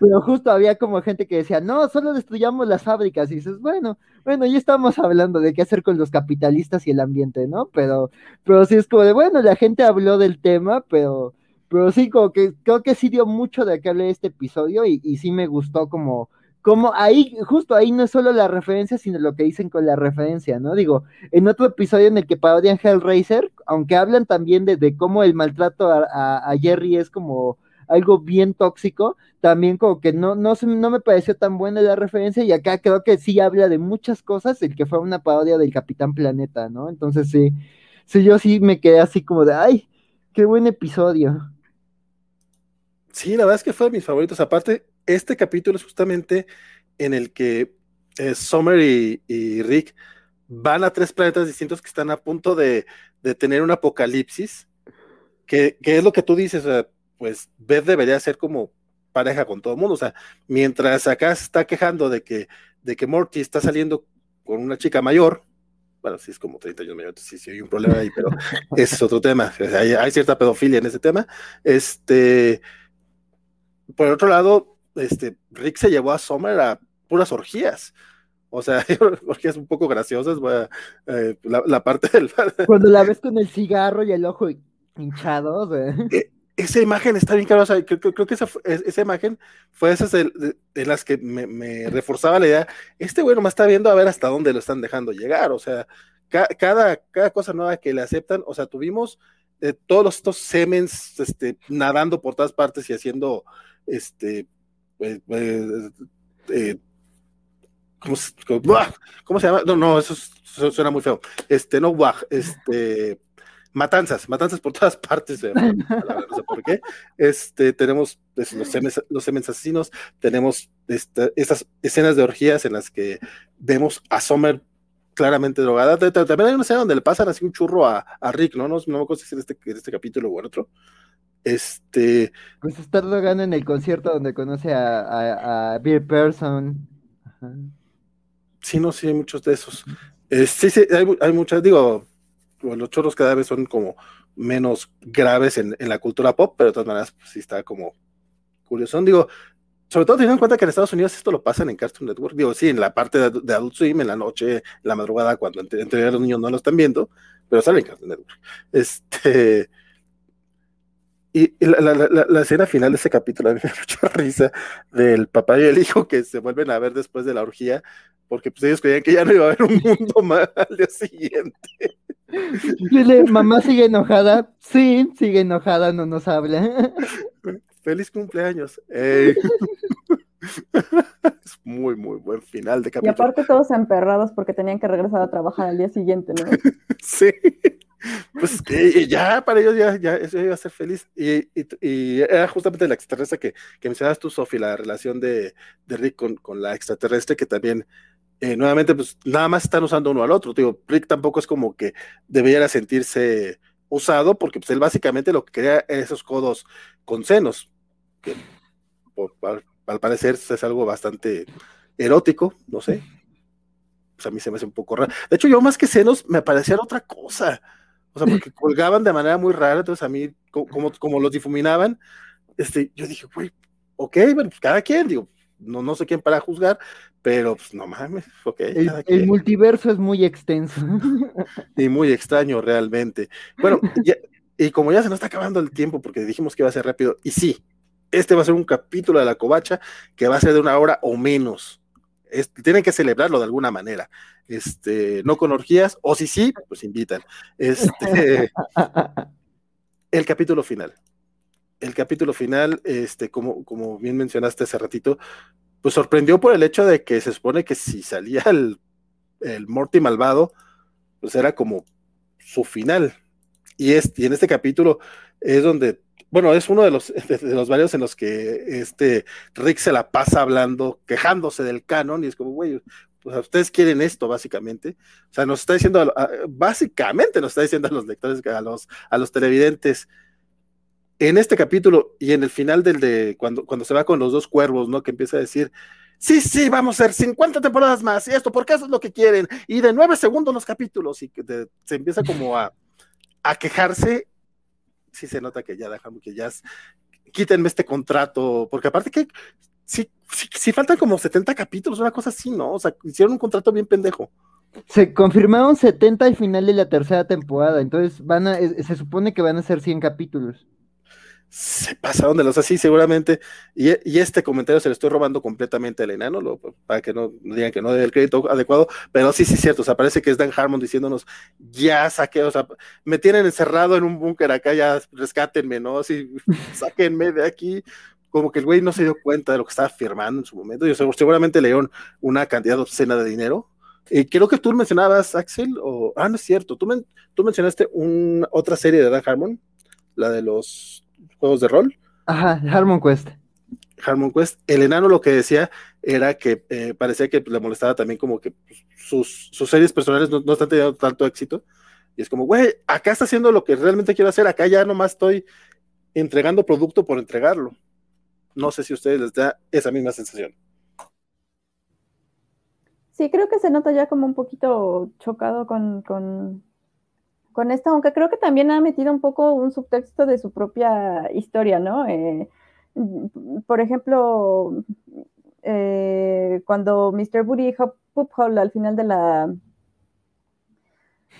pero justo había como gente que decía, no, solo destruyamos las fábricas. Y dices, bueno, bueno, ya estamos hablando de qué hacer con los capitalistas y el ambiente, ¿no? Pero, pero sí es como de, bueno, la gente habló del tema, pero, pero sí, como que creo que sí dio mucho de qué hablé este episodio y, sí me gustó como, como ahí, justo ahí no es solo la referencia, sino lo que dicen con la referencia, ¿no? Digo, en otro episodio en el que parodian Hellraiser, aunque hablan también de, cómo el maltrato a Jerry es como algo bien tóxico, también como que no, no, no me pareció tan buena la referencia y acá creo que sí habla de muchas cosas, el que fue una parodia del Capitán Planeta, ¿no? Entonces sí, sí, yo sí me quedé así como de, ay, qué buen episodio.
Sí, la verdad es que fue de mis favoritos. Aparte, este capítulo es justamente en el que eh, Summer y, Rick van a tres planetas distintos que están a punto de, tener un apocalipsis, que, es lo que tú dices, pues Beth debería ser como pareja con todo el mundo. O sea, mientras acá se está quejando de que, de que Morty está saliendo con una chica mayor, bueno, sí es como 30 años mayor, sí, sí hay un problema ahí, pero ese es otro tema. hay, cierta pedofilia en ese tema. Este, por otro lado, este, Rick se llevó a Summer a puras orgías. O sea, orgías un poco graciosas, eh, la, parte del...
Cuando la ves con el cigarro y el ojo hinchado.
Eh, esa imagen está bien clara, creo, que esa, esa, imagen fue esas de, las que me, reforzaba la idea, este güey nomás está viendo a ver hasta dónde lo están dejando llegar, o sea, cada, cada cosa nueva que le aceptan, o sea, tuvimos eh, todos estos semens este, nadando por todas partes y haciendo, este, eh, eh, ¿cómo, se llama? No, no, eso, suena muy feo, este, no, este matanzas, matanzas por todas partes, no sé por qué. Este, tenemos pues, los, semes, los asesinos, tenemos estas escenas de orgías en las que vemos a Sommer claramente drogada. También hay una escena donde le pasan así un churro a, Rick, ¿no? No, no me acuerdo si es este, este capítulo o en otro. Este.
Pues estar logrando en el concierto donde conoce a, a, a Beer Person.
Sí, no, sí, hay muchos de esos. sí, sí, hay, hay muchas, digo, los chorros cada vez son como menos graves en, en la cultura pop, pero de todas maneras, pues, sí está como curioso. Digo, sobre todo teniendo en cuenta que en Estados Unidos esto lo pasan en Cartoon Network. Digo, sí, en la parte de, Adult Swim, en la noche, en la madrugada, cuando entre, los niños no lo están viendo, pero sale en Cartoon Network. Este. Y, la, escena final de ese capítulo a mí me da mucha risa del papá y el hijo que se vuelven a ver después de la orgía, porque pues ellos creían que ya no iba a haber un mundo más al día siguiente.
Dile, mamá sigue enojada. Sí, sigue enojada, no nos habla.
Feliz cumpleaños. es muy, muy buen final de capítulo.
Y aparte todos emperrados porque tenían que regresar a trabajar al día siguiente, ¿no?
sí. Pues que ya para ellos ya, ya eso iba a ser feliz. Y, era justamente la extraterrestre que, que mencionabas tú, Sofi, la relación de, de Rick con, con, la extraterrestre que también eh, nuevamente, pues nada más están usando uno al otro. Digo, Rick tampoco es como que debiera sentirse usado, porque pues él básicamente lo que quería esos codos con senos, que al, parecer es algo bastante erótico, no sé. Pues a mí se me hace un poco raro. De hecho, yo más que senos me parecía otra cosa. O sea, porque colgaban de manera muy rara, entonces a mí, como, como los difuminaban, este, yo dije, güey, ok, bueno, pues cada quien, digo, no, no sé quién para juzgar, pero pues no mames, ok.
El, multiverso es muy extenso.
Y muy extraño realmente. Bueno, y como ya se nos está acabando el tiempo porque dijimos que iba a ser rápido, y sí, este va a ser un capítulo de la covacha que va a ser de una hora o menos. tienen que celebrarlo de alguna manera. Este, no con orgías, o si sí, pues invitan. Este, el capítulo final. El capítulo final, este, como, como bien mencionaste hace ratito, pues sorprendió por el hecho de que se supone que si salía el, el Morty malvado, pues era como su final. Y, es, y en este capítulo es donde, bueno, es uno de los, de, los varios en los que este Rick se la pasa hablando, quejándose del canon, y es como, güey, pues ustedes quieren esto, básicamente. O sea, nos está diciendo, básicamente nos está diciendo a los lectores, a los, a los televidentes, en este capítulo y en el final del de cuando, cuando se va con los dos cuervos, ¿no? Que empieza a decir, sí, sí, vamos a hacer 50 temporadas más y esto, porque eso es lo que quieren. Y de nueve segundos los capítulos y que se empieza como a, a quejarse. Sí se nota que ya dejamos que ya quítenme este contrato, porque aparte que sí, sí, faltan como 70 capítulos, una cosa así, ¿no? O sea, hicieron un contrato bien pendejo.
Se confirmaron 70 al final de la tercera temporada, entonces van a, se supone que van a ser 100 capítulos
se pasaron de los así seguramente, y, este comentario se lo estoy robando completamente al enano, para que no digan que no dé el crédito adecuado, pero sí, sí, cierto, o sea, parece que es Dan Harmon diciéndonos, ya saqué, o sea, me tienen encerrado en un búnker acá, ya rescátenme, ¿no? Así, sáquenme de aquí, como que el güey no se dio cuenta de lo que estaba firmando en su momento, yo seguramente león una cantidad obscena de dinero, y creo que tú mencionabas, Axel, o, ah, no es cierto, tú, tú mencionaste una otra serie de Dan Harmon, la de los juegos de rol.
Ajá, Harmon Quest.
Harmon Quest. El enano lo que decía era que eh, parecía que le molestaba también como que pues, sus, sus series personales no, están teniendo tanto éxito. Y es como, güey, acá está haciendo lo que realmente quiero hacer, acá ya nomás estoy entregando producto por entregarlo. No sé si a ustedes les da esa misma sensación.
Sí, creo que se nota ya como un poquito chocado con, con con esto, aunque creo que también ha metido un poco un subtexto de su propia historia, ¿no? Eh, por ejemplo, eh, cuando Mr. Booty Hole al final de la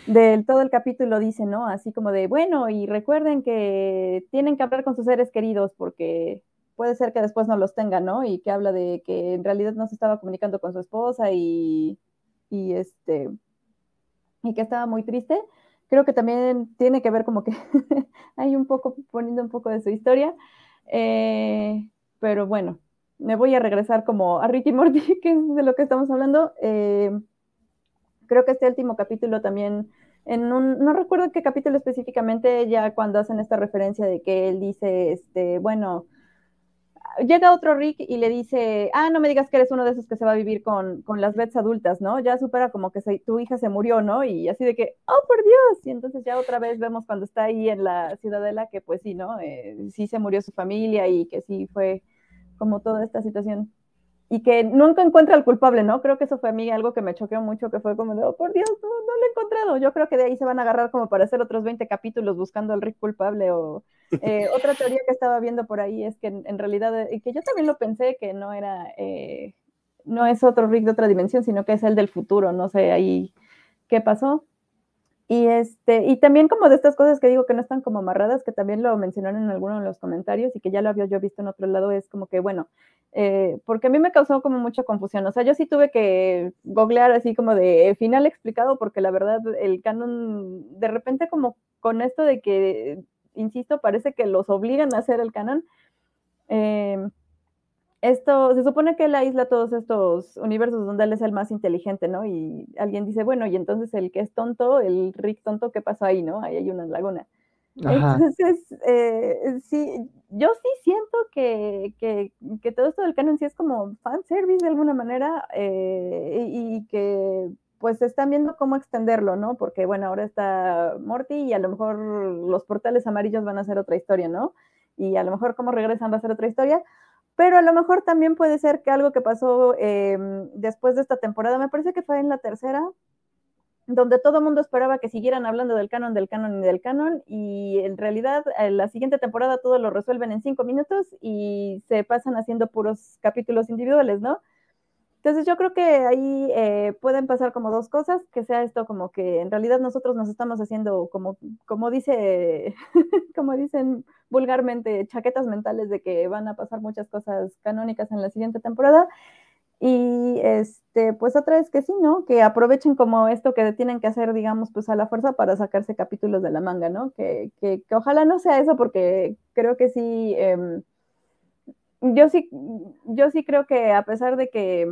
del todo el capítulo dice, ¿no? Así como de, bueno, y recuerden que tienen que hablar con sus seres queridos porque puede ser que después no los tengan, ¿no? Y que habla de que en realidad no se estaba comunicando con su esposa y, y este y que estaba muy triste creo que también tiene que ver como que hay un poco, poniendo un poco de su historia. Eh, pero bueno, me voy a regresar como a Ricky Morty, que es de lo que estamos hablando. Eh, creo que este último capítulo también, en un, no recuerdo qué capítulo específicamente, ya cuando hacen esta referencia de que él dice, este, bueno, llega otro Rick y le dice, ah, no me digas que eres uno de esos que se va a vivir con, con las Bets adultas, ¿no? Ya supera como que tu hija se murió, ¿no? Y así de que, oh, por Dios. Y entonces ya otra vez vemos cuando está ahí en la ciudadela que pues sí, ¿no? Eh, sí se murió su familia y que sí fue como toda esta situación y que nunca encuentra al culpable, ¿no? Creo que eso fue a mí algo que me choqueó mucho, que fue como de, oh, por Dios, no, no lo he encontrado. Yo creo que de ahí se van a agarrar como para hacer otros 20 capítulos buscando al Rick culpable o eh, otra teoría que estaba viendo por ahí es que en, realidad, y que yo también lo pensé, que no era, eh, no es otro Rick de otra dimensión, sino que es el del futuro, no sé ahí qué pasó. Y, este, y también como de estas cosas que digo que no están como amarradas, que también lo mencionaron en alguno de los comentarios y que ya lo había yo visto en otro lado, es como que, bueno, eh, porque a mí me causó como mucha confusión. O sea, yo sí tuve que googlear así como de final explicado, porque la verdad el canon, de repente como con esto de que, insisto, parece que los obligan a hacer el canon. Eh, esto, se supone que él aísla todos estos universos donde él es el más inteligente, ¿no? Y alguien dice, bueno, y entonces el que es tonto, el Rick tonto, ¿qué pasó ahí, no? Ahí hay una laguna. Entonces, eh, sí, yo sí siento que, que, todo esto del canon sí es como fanservice de alguna manera eh, y, que pues están viendo cómo extenderlo, ¿no? Porque bueno, ahora está Morty y a lo mejor los portales amarillos van a ser otra historia, ¿no? Y a lo mejor cómo regresan va a ser otra historia, pero a lo mejor también puede ser que algo que pasó em, después de esta temporada, me parece que fue en la tercera, donde todo el mundo esperaba que siguieran hablando del canon, del canon y del canon, y en realidad en eh, la siguiente temporada todo lo resuelven en cinco minutos y se pasan haciendo puros capítulos individuales, ¿no? Entonces yo creo que ahí eh, pueden pasar como dos cosas, que sea esto como que en realidad nosotros nos estamos haciendo como, como dice, como dicen vulgarmente, chaquetas mentales de que van a pasar muchas cosas canónicas en la siguiente temporada. Y este, pues otra vez que sí, ¿no? Que aprovechen como esto que tienen que hacer, digamos, pues a la fuerza para sacarse capítulos de la manga, ¿no? Que, que, ojalá no sea eso, porque creo que sí, em, yo sí, yo sí creo que a pesar de que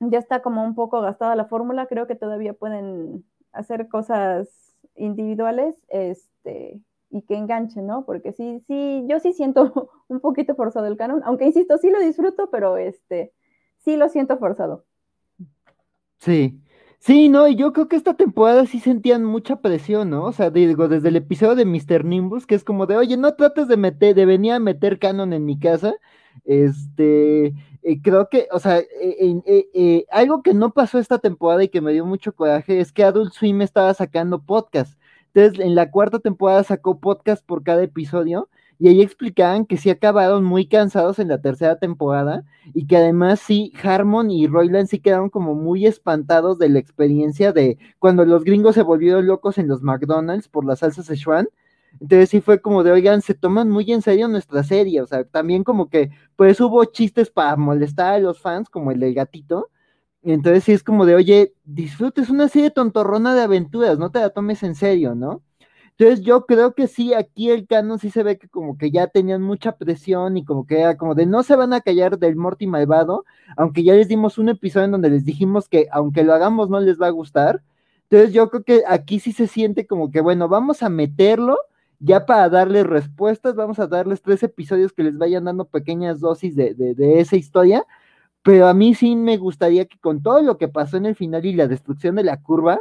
ya está como un poco gastada la fórmula, creo que todavía pueden hacer cosas individuales este, y que enganchen, ¿no? Porque sí, sí, yo sí siento un poquito forzado el canon, aunque insisto, sí lo disfruto, pero este, sí lo siento forzado.
Sí, sí, no, y yo creo que esta temporada sí sentían mucha presión, ¿no? O sea, digo, desde el episodio de Mr. Nimbus, que es como de, oye, no trates de meter, de venir a meter canon en mi casa, este, eh, creo que, o sea, eh, algo que no pasó esta temporada y que me dio mucho coraje es que Adult Swim estaba sacando podcast. Entonces, en la cuarta temporada sacó podcast por cada episodio y ahí explicaban que sí acabaron muy cansados en la tercera temporada y que además sí, Harmon y Royland sí quedaron como muy espantados de la experiencia de cuando los gringos se volvieron locos en los McDonald's por la salsa Szechuan entonces sí fue como de, oigan, se toman muy en serio nuestra serie, o sea, también como que, pues hubo chistes para molestar a los fans, como el del gatito. Entonces sí es como de, oye, disfrutes una serie tontorrona de aventuras, no te la tomes en serio, ¿no? Entonces yo creo que sí, aquí el canon sí se ve que como que ya tenían mucha presión y como que era como de no se van a callar del Morty malvado, aunque ya les dimos un episodio en donde les dijimos que aunque lo hagamos no les va a gustar. Entonces yo creo que aquí sí se siente como que bueno, vamos a meterlo, ya para darles respuestas, vamos a darles tres episodios que les vayan dando pequeñas dosis de, de, esa historia, pero a mí sí me gustaría que con todo lo que pasó en el final y la destrucción de la curva,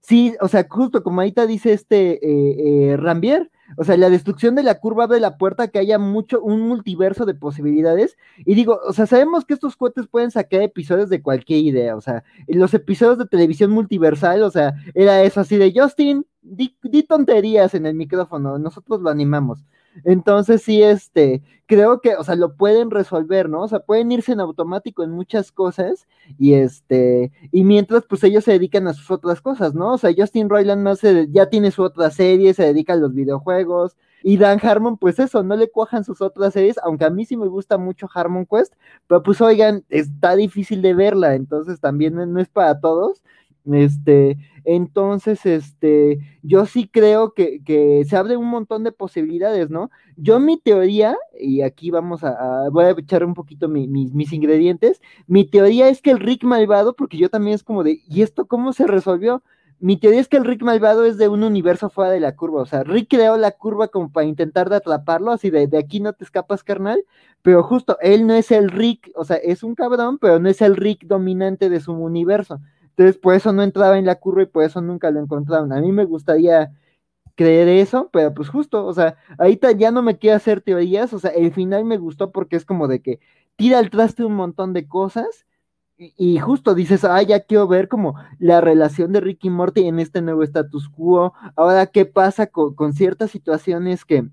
sí, o sea, justo como ahorita dice este eh, eh, Rambier, o sea, la destrucción de la curva abre la puerta que haya mucho, un multiverso de posibilidades. Y digo, o sea, sabemos que estos cohetes pueden sacar episodios de cualquier idea. O sea, los episodios de televisión multiversal, o sea, era eso así de Justin, di, tonterías en el micrófono, nosotros lo animamos. Entonces sí, este, creo que, o sea, lo pueden resolver, ¿no? O sea, pueden irse en automático en muchas cosas y este, y mientras pues ellos se dedican a sus otras cosas, ¿no? O sea, Justin Roiland más ya tiene su otra serie, se dedica a los videojuegos y Dan Harmon, pues eso, no le cuajan sus otras series, aunque a mí sí me gusta mucho Harmon Quest, pero pues oigan, está difícil de verla, entonces también no es para todos. Este, entonces, este, yo sí creo que, que, se abre un montón de posibilidades, ¿no? Yo mi teoría, y aquí vamos a, voy a echar un poquito mis ingredientes, mi teoría es que el Rick malvado, porque yo también es como de, ¿y esto cómo se resolvió? mi teoría es que el Rick malvado es de un universo fuera de la curva. O sea, Rick creó la curva como para intentar atraparlo, así de, de aquí no te escapas, carnal. Pero justo, él no es el Rick, o sea, es un cabrón, pero no es el Rick dominante de su universo. Entonces, por eso no entraba en la curva y por eso nunca lo encontraron. A mí me gustaría creer eso, pero pues justo, o sea, ahorita ya no me quiero hacer teorías, o sea, el final me gustó porque es como de que tira al traste un montón de cosas y, justo dices, ah, ya quiero ver como la relación de Ricky Morty en este nuevo status quo, ahora qué pasa con, ciertas situaciones que,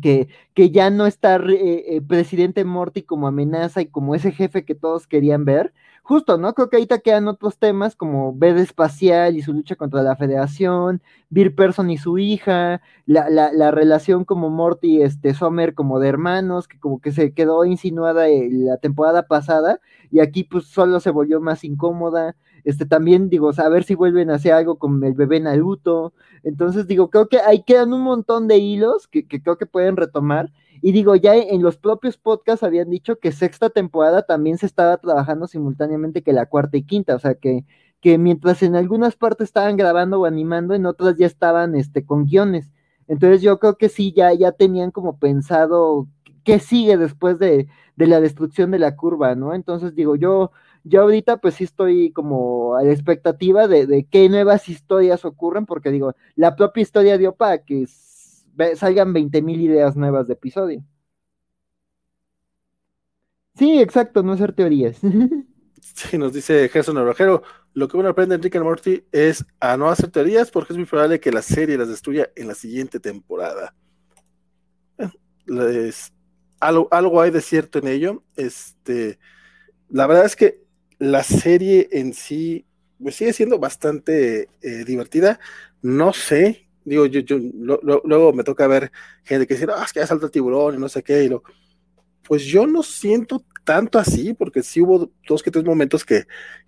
que, que, ya no está eh, eh, presidente Morty como amenaza y como ese jefe que todos querían ver, justo, ¿no? Creo que ahorita quedan otros temas como Bed Espacial y su lucha contra la Federación, Bill Person y su hija, la, la, la relación como Morty, este, Sommer como de hermanos, que como que se quedó insinuada la temporada pasada, y aquí pues solo se volvió más incómoda. Este también digo, a ver si vuelven a hacer algo con el bebé Naruto. Entonces digo, creo que ahí quedan un montón de hilos que creo que pueden retomar y digo, ya en los propios podcasts habían dicho que sexta temporada también se estaba trabajando simultáneamente que la cuarta y quinta, o sea que, que mientras en algunas partes estaban grabando o animando, en otras ya estaban este, con guiones. Entonces yo creo que sí, ya, ya tenían como pensado qué sigue después de, de la destrucción de la curva, ¿no? Entonces digo, yo, yo ahorita pues sí estoy como a la expectativa de, de qué nuevas historias ocurren, porque digo, la propia historia dio para que salgan 20 mil ideas nuevas de episodio. Sí, exacto, no hacer teorías.
Sí, nos dice Gerson Arrojero, lo que uno aprende en Rick and Morty es a no hacer teorías porque es muy probable que la serie las destruya en la siguiente temporada. algo, algo, hay de cierto en ello. Este, la verdad es que la serie en sí pues, sigue siendo bastante eh, divertida. No sé Digo, yo, yo luego me toca ver gente que dice, ah, es que ya salta el tiburón y no sé qué, y lo, pues yo no siento tanto así, porque sí hubo dos que tres momentos que,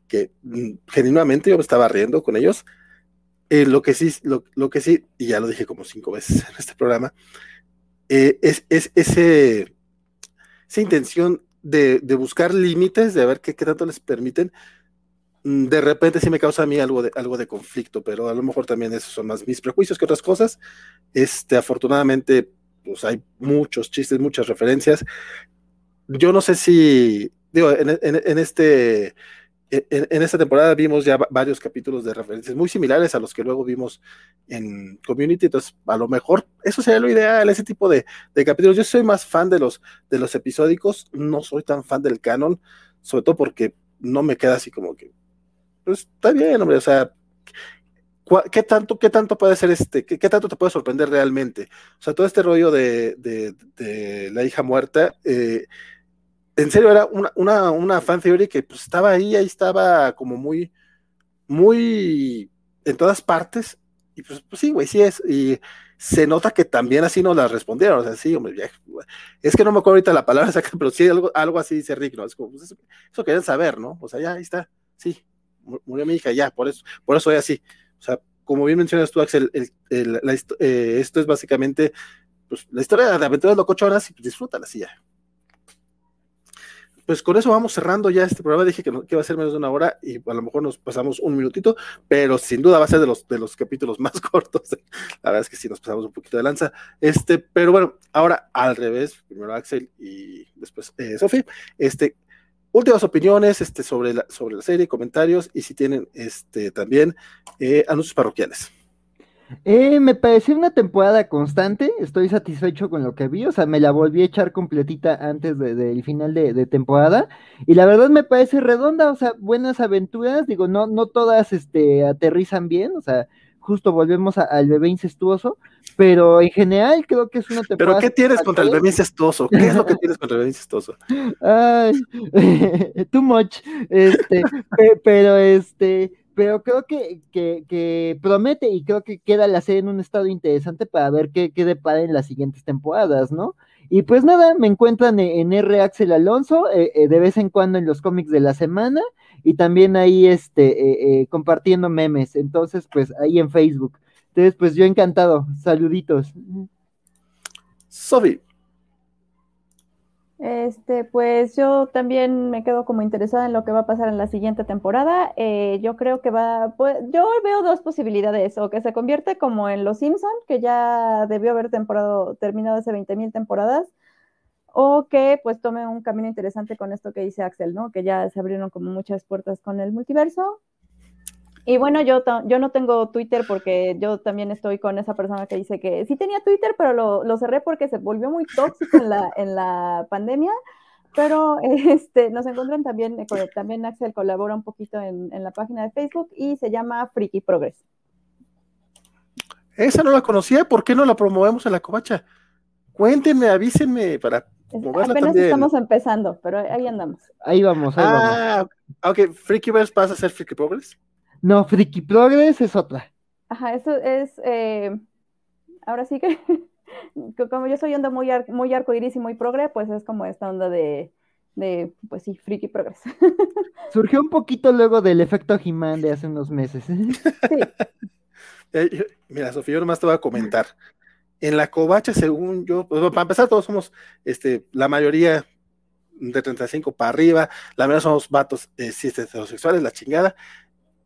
que mm, genuinamente yo me estaba riendo con ellos. Eh, lo que sí, lo, lo, que sí, y ya lo dije como cinco veces en este programa, eh, es, es ese, esa intención de, de buscar límites, de ver qué, qué tanto les permiten, de repente sí me causa a mí algo de, algo de conflicto, pero a lo mejor también esos son más mis prejuicios que otras cosas. Este, afortunadamente, pues hay muchos chistes, muchas referencias. Yo no sé si, digo, en, este, en, esta temporada vimos ya varios capítulos de referencias muy similares a los que luego vimos en Community, entonces a lo mejor eso sería lo ideal, ese tipo de, de capítulos. Yo soy más fan de los, de los episódicos, no soy tan fan del canon, sobre todo porque no me queda así como que pues está bien, hombre, o sea, ¿qué tanto, qué tanto puede ser este, qué, tanto te puede sorprender realmente? O sea, todo este rollo de, de, la hija muerta, eh, en serio era una, una, una, fan theory que pues estaba ahí, ahí estaba como muy, muy en todas partes, y pues, pues sí, güey, sí es, y se nota que también así nos la respondieron, o sea, sí, hombre, es que no me acuerdo ahorita la palabra pero sí algo, algo así dice Rick, ¿no? Es como, pues eso, eso querían saber, ¿no? O sea, ya ahí está, sí, murió mi hija, ya, por eso, por eso soy así. O sea, como bien mencionas tú, Axel, eh, esto es básicamente pues, la historia de aventuras locochonas y pues, disfrútala así ya. Pues con eso vamos cerrando ya este programa. Dije que, no, iba a ser menos de una hora y a lo mejor nos pasamos un minutito, pero sin duda va a ser de los, de los capítulos más cortos. La verdad es que sí nos pasamos un poquito de lanza. Este, pero bueno, ahora al revés, primero Axel y después eh, Sofi. Este, últimas opiniones este, sobre, la, sobre la serie, comentarios y si tienen este, también eh, anuncios parroquiales.
Eh, me pareció una temporada constante, estoy satisfecho con lo que vi, o sea, me la volví a echar completita antes del final de, temporada, y la verdad me parece redonda, o sea, buenas aventuras, digo, no, no todas este, aterrizan bien, o sea, justo volvemos al bebé incestuoso, pero en general creo que es una
temporada. ¿Pero qué tienes contra el bebé incestuoso? ¿Qué es lo que tienes contra el bebé incestuoso?
Ay, too much. Este, pero este, pero creo que, que, que, promete y creo que queda la serie en un estado interesante para ver qué, qué depara en las siguientes temporadas, ¿no? Y pues nada, me encuentran en R. Axel Alonso, eh, eh, de vez en cuando en los cómics de la semana, y también ahí este, eh, compartiendo memes, entonces pues ahí en Facebook. Entonces pues yo encantado, saluditos.
Sofi.
Este, pues yo también me quedo como interesada en lo que va a pasar en la siguiente temporada. Eh, yo creo que va, pues, yo veo dos posibilidades, o que se convierte como en Los Simpson, que ya debió haber temporado, terminado hace 20.000 temporadas, o que pues tome un camino interesante con esto que dice Axel, ¿no? Que ya se abrieron como muchas puertas con el multiverso. Y bueno, yo, yo no tengo Twitter porque yo también estoy con esa persona que dice que sí tenía Twitter, pero lo, lo cerré porque se volvió muy tóxico en la, en la pandemia. Pero este, nos encuentran también, eh, también Axel colabora un poquito en, en la página de Facebook y se llama Freaky Progress.
Esa no la conocía, ¿por qué no la promovemos en la covacha? Cuéntenme, avísenme para
Apenas estamos empezando, pero ahí andamos.
Ahí vamos, ahí
ah, vamos. ok, Freaky Verse pasa a ser Freaky Progress.
No, Freaky Progress es otra.
Ajá, eso es. Eh, ahora sí que, como yo soy onda muy, muy arcoiris y muy progre, pues es como esta onda de, de pues sí, Freaky Progress.
Surgió un poquito luego del efecto He-Man de hace unos meses. sí.
Eh, mira, Sofía, yo nomás te voy a comentar en la covacha, según yo, pues, para empezar, todos somos, este, la mayoría de 35 para arriba, la mayoría somos vatos eh, heterosexuales, la chingada,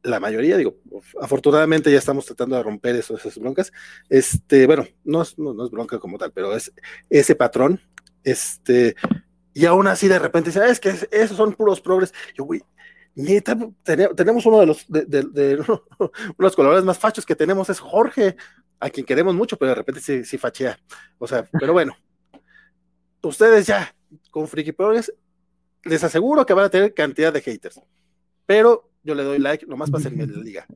la mayoría, digo, afortunadamente ya estamos tratando de romper eso, esas broncas, este, bueno, no es, no, es bronca como tal, pero es ese patrón, este, y aún así de repente dice, ah, es que esos son puros progres, yo, güey, neta, tenemos uno de los, de, de, los colores más fachos que tenemos es Jorge, a quien queremos mucho, pero de repente sí, fachea. O sea, pero bueno, ustedes ya con Freaky Progress, les aseguro que van a tener cantidad de haters, pero yo le doy like nomás para hacerme la liga.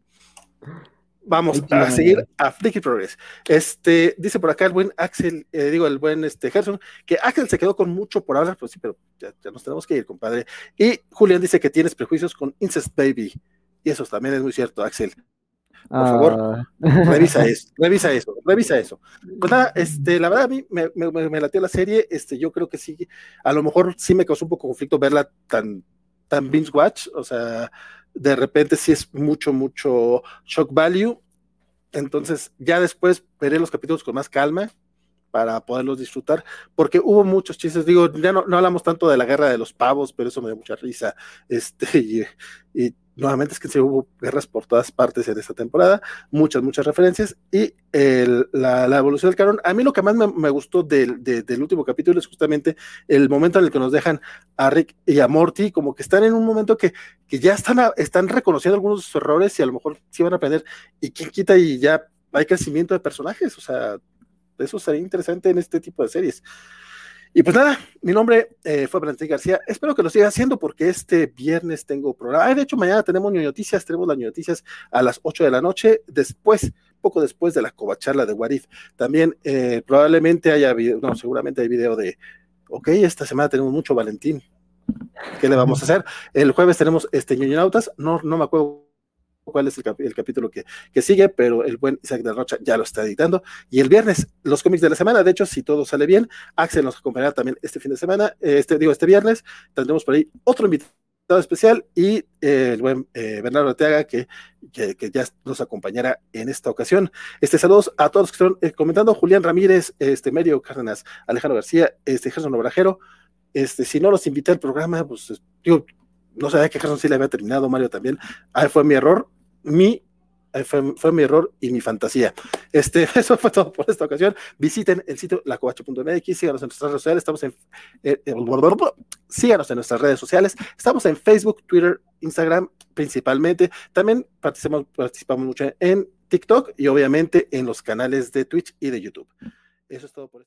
Vamos a seguir a Freaky Progress. Este, dice por acá el buen Axel, eh, digo, el buen este Gerson, que Axel se quedó con mucho por hablar, pues sí, pero ya, ya, nos tenemos que ir, compadre. Y Julián dice que tienes prejuicios con Incest Baby. Y eso también es muy cierto, Axel. Por favor, ah. revisa eso, revisa eso, revisa eso. Pues nada, este, la verdad a mí me, me, me, latió la serie, este, yo creo que sí, a lo mejor sí me causó un poco conflicto verla tan, tan binge watch, o sea, de repente sí es mucho, mucho shock value, entonces ya después veré los capítulos con más calma, para poderlos disfrutar, porque hubo muchos chistes, digo, ya no, no, hablamos tanto de la guerra de los pavos, pero eso me dio mucha risa, este, y, y nuevamente es que se hubo guerras por todas partes en esta temporada, muchas, muchas referencias, y el, la, la, evolución del canon. A mí lo que más me, me gustó del, de, del, último capítulo es justamente el momento en el que nos dejan a Rick y a Morty, como que están en un momento que, que ya están, a, están reconociendo algunos de sus errores y a lo mejor sí van a aprender, y quién quita y ya hay crecimiento de personajes, o sea, eso sería interesante en este tipo de series. Y pues nada, mi nombre eh, fue Valentín García. Espero que lo siga haciendo porque este viernes tengo programa. de hecho, mañana tenemos noticias, tenemos las noticias a las 8 de la noche, después, poco después de la covacharla de Warif. También eh, probablemente haya video, no, seguramente hay video de, ok, esta semana tenemos mucho Valentín. ¿Qué le vamos a hacer? El jueves tenemos este Nautas, no, no me acuerdo cuál es el, cap el capítulo que, sigue, pero el buen Isaac de Rocha ya lo está editando. Y el viernes, los cómics de la semana. De hecho, si todo sale bien, Axel nos acompañará también este fin de semana, este, digo, este viernes. Tendremos por ahí otro invitado especial y eh, el buen eh, Bernardo Arteaga que, que, que, ya nos acompañará en esta ocasión. Este saludos a todos los que están eh, comentando, Julián Ramírez, este Medio Cárdenas, Alejandro García, este Gerson Obrajero, este, si no los invité al programa, pues digo, no sabía que Gerson sí le había terminado, Mario también. Ah, fue mi error, mi fue, fue, mi error y mi fantasía. Este, eso fue todo por esta ocasión. Visiten el sitio lacovacho.mx, síganos en nuestras redes sociales, estamos en eh, eh, síganos en nuestras redes sociales, estamos en Facebook, Twitter, Instagram principalmente. También participamos, participamos mucho en TikTok y obviamente en los canales de Twitch y de YouTube. Eso es todo por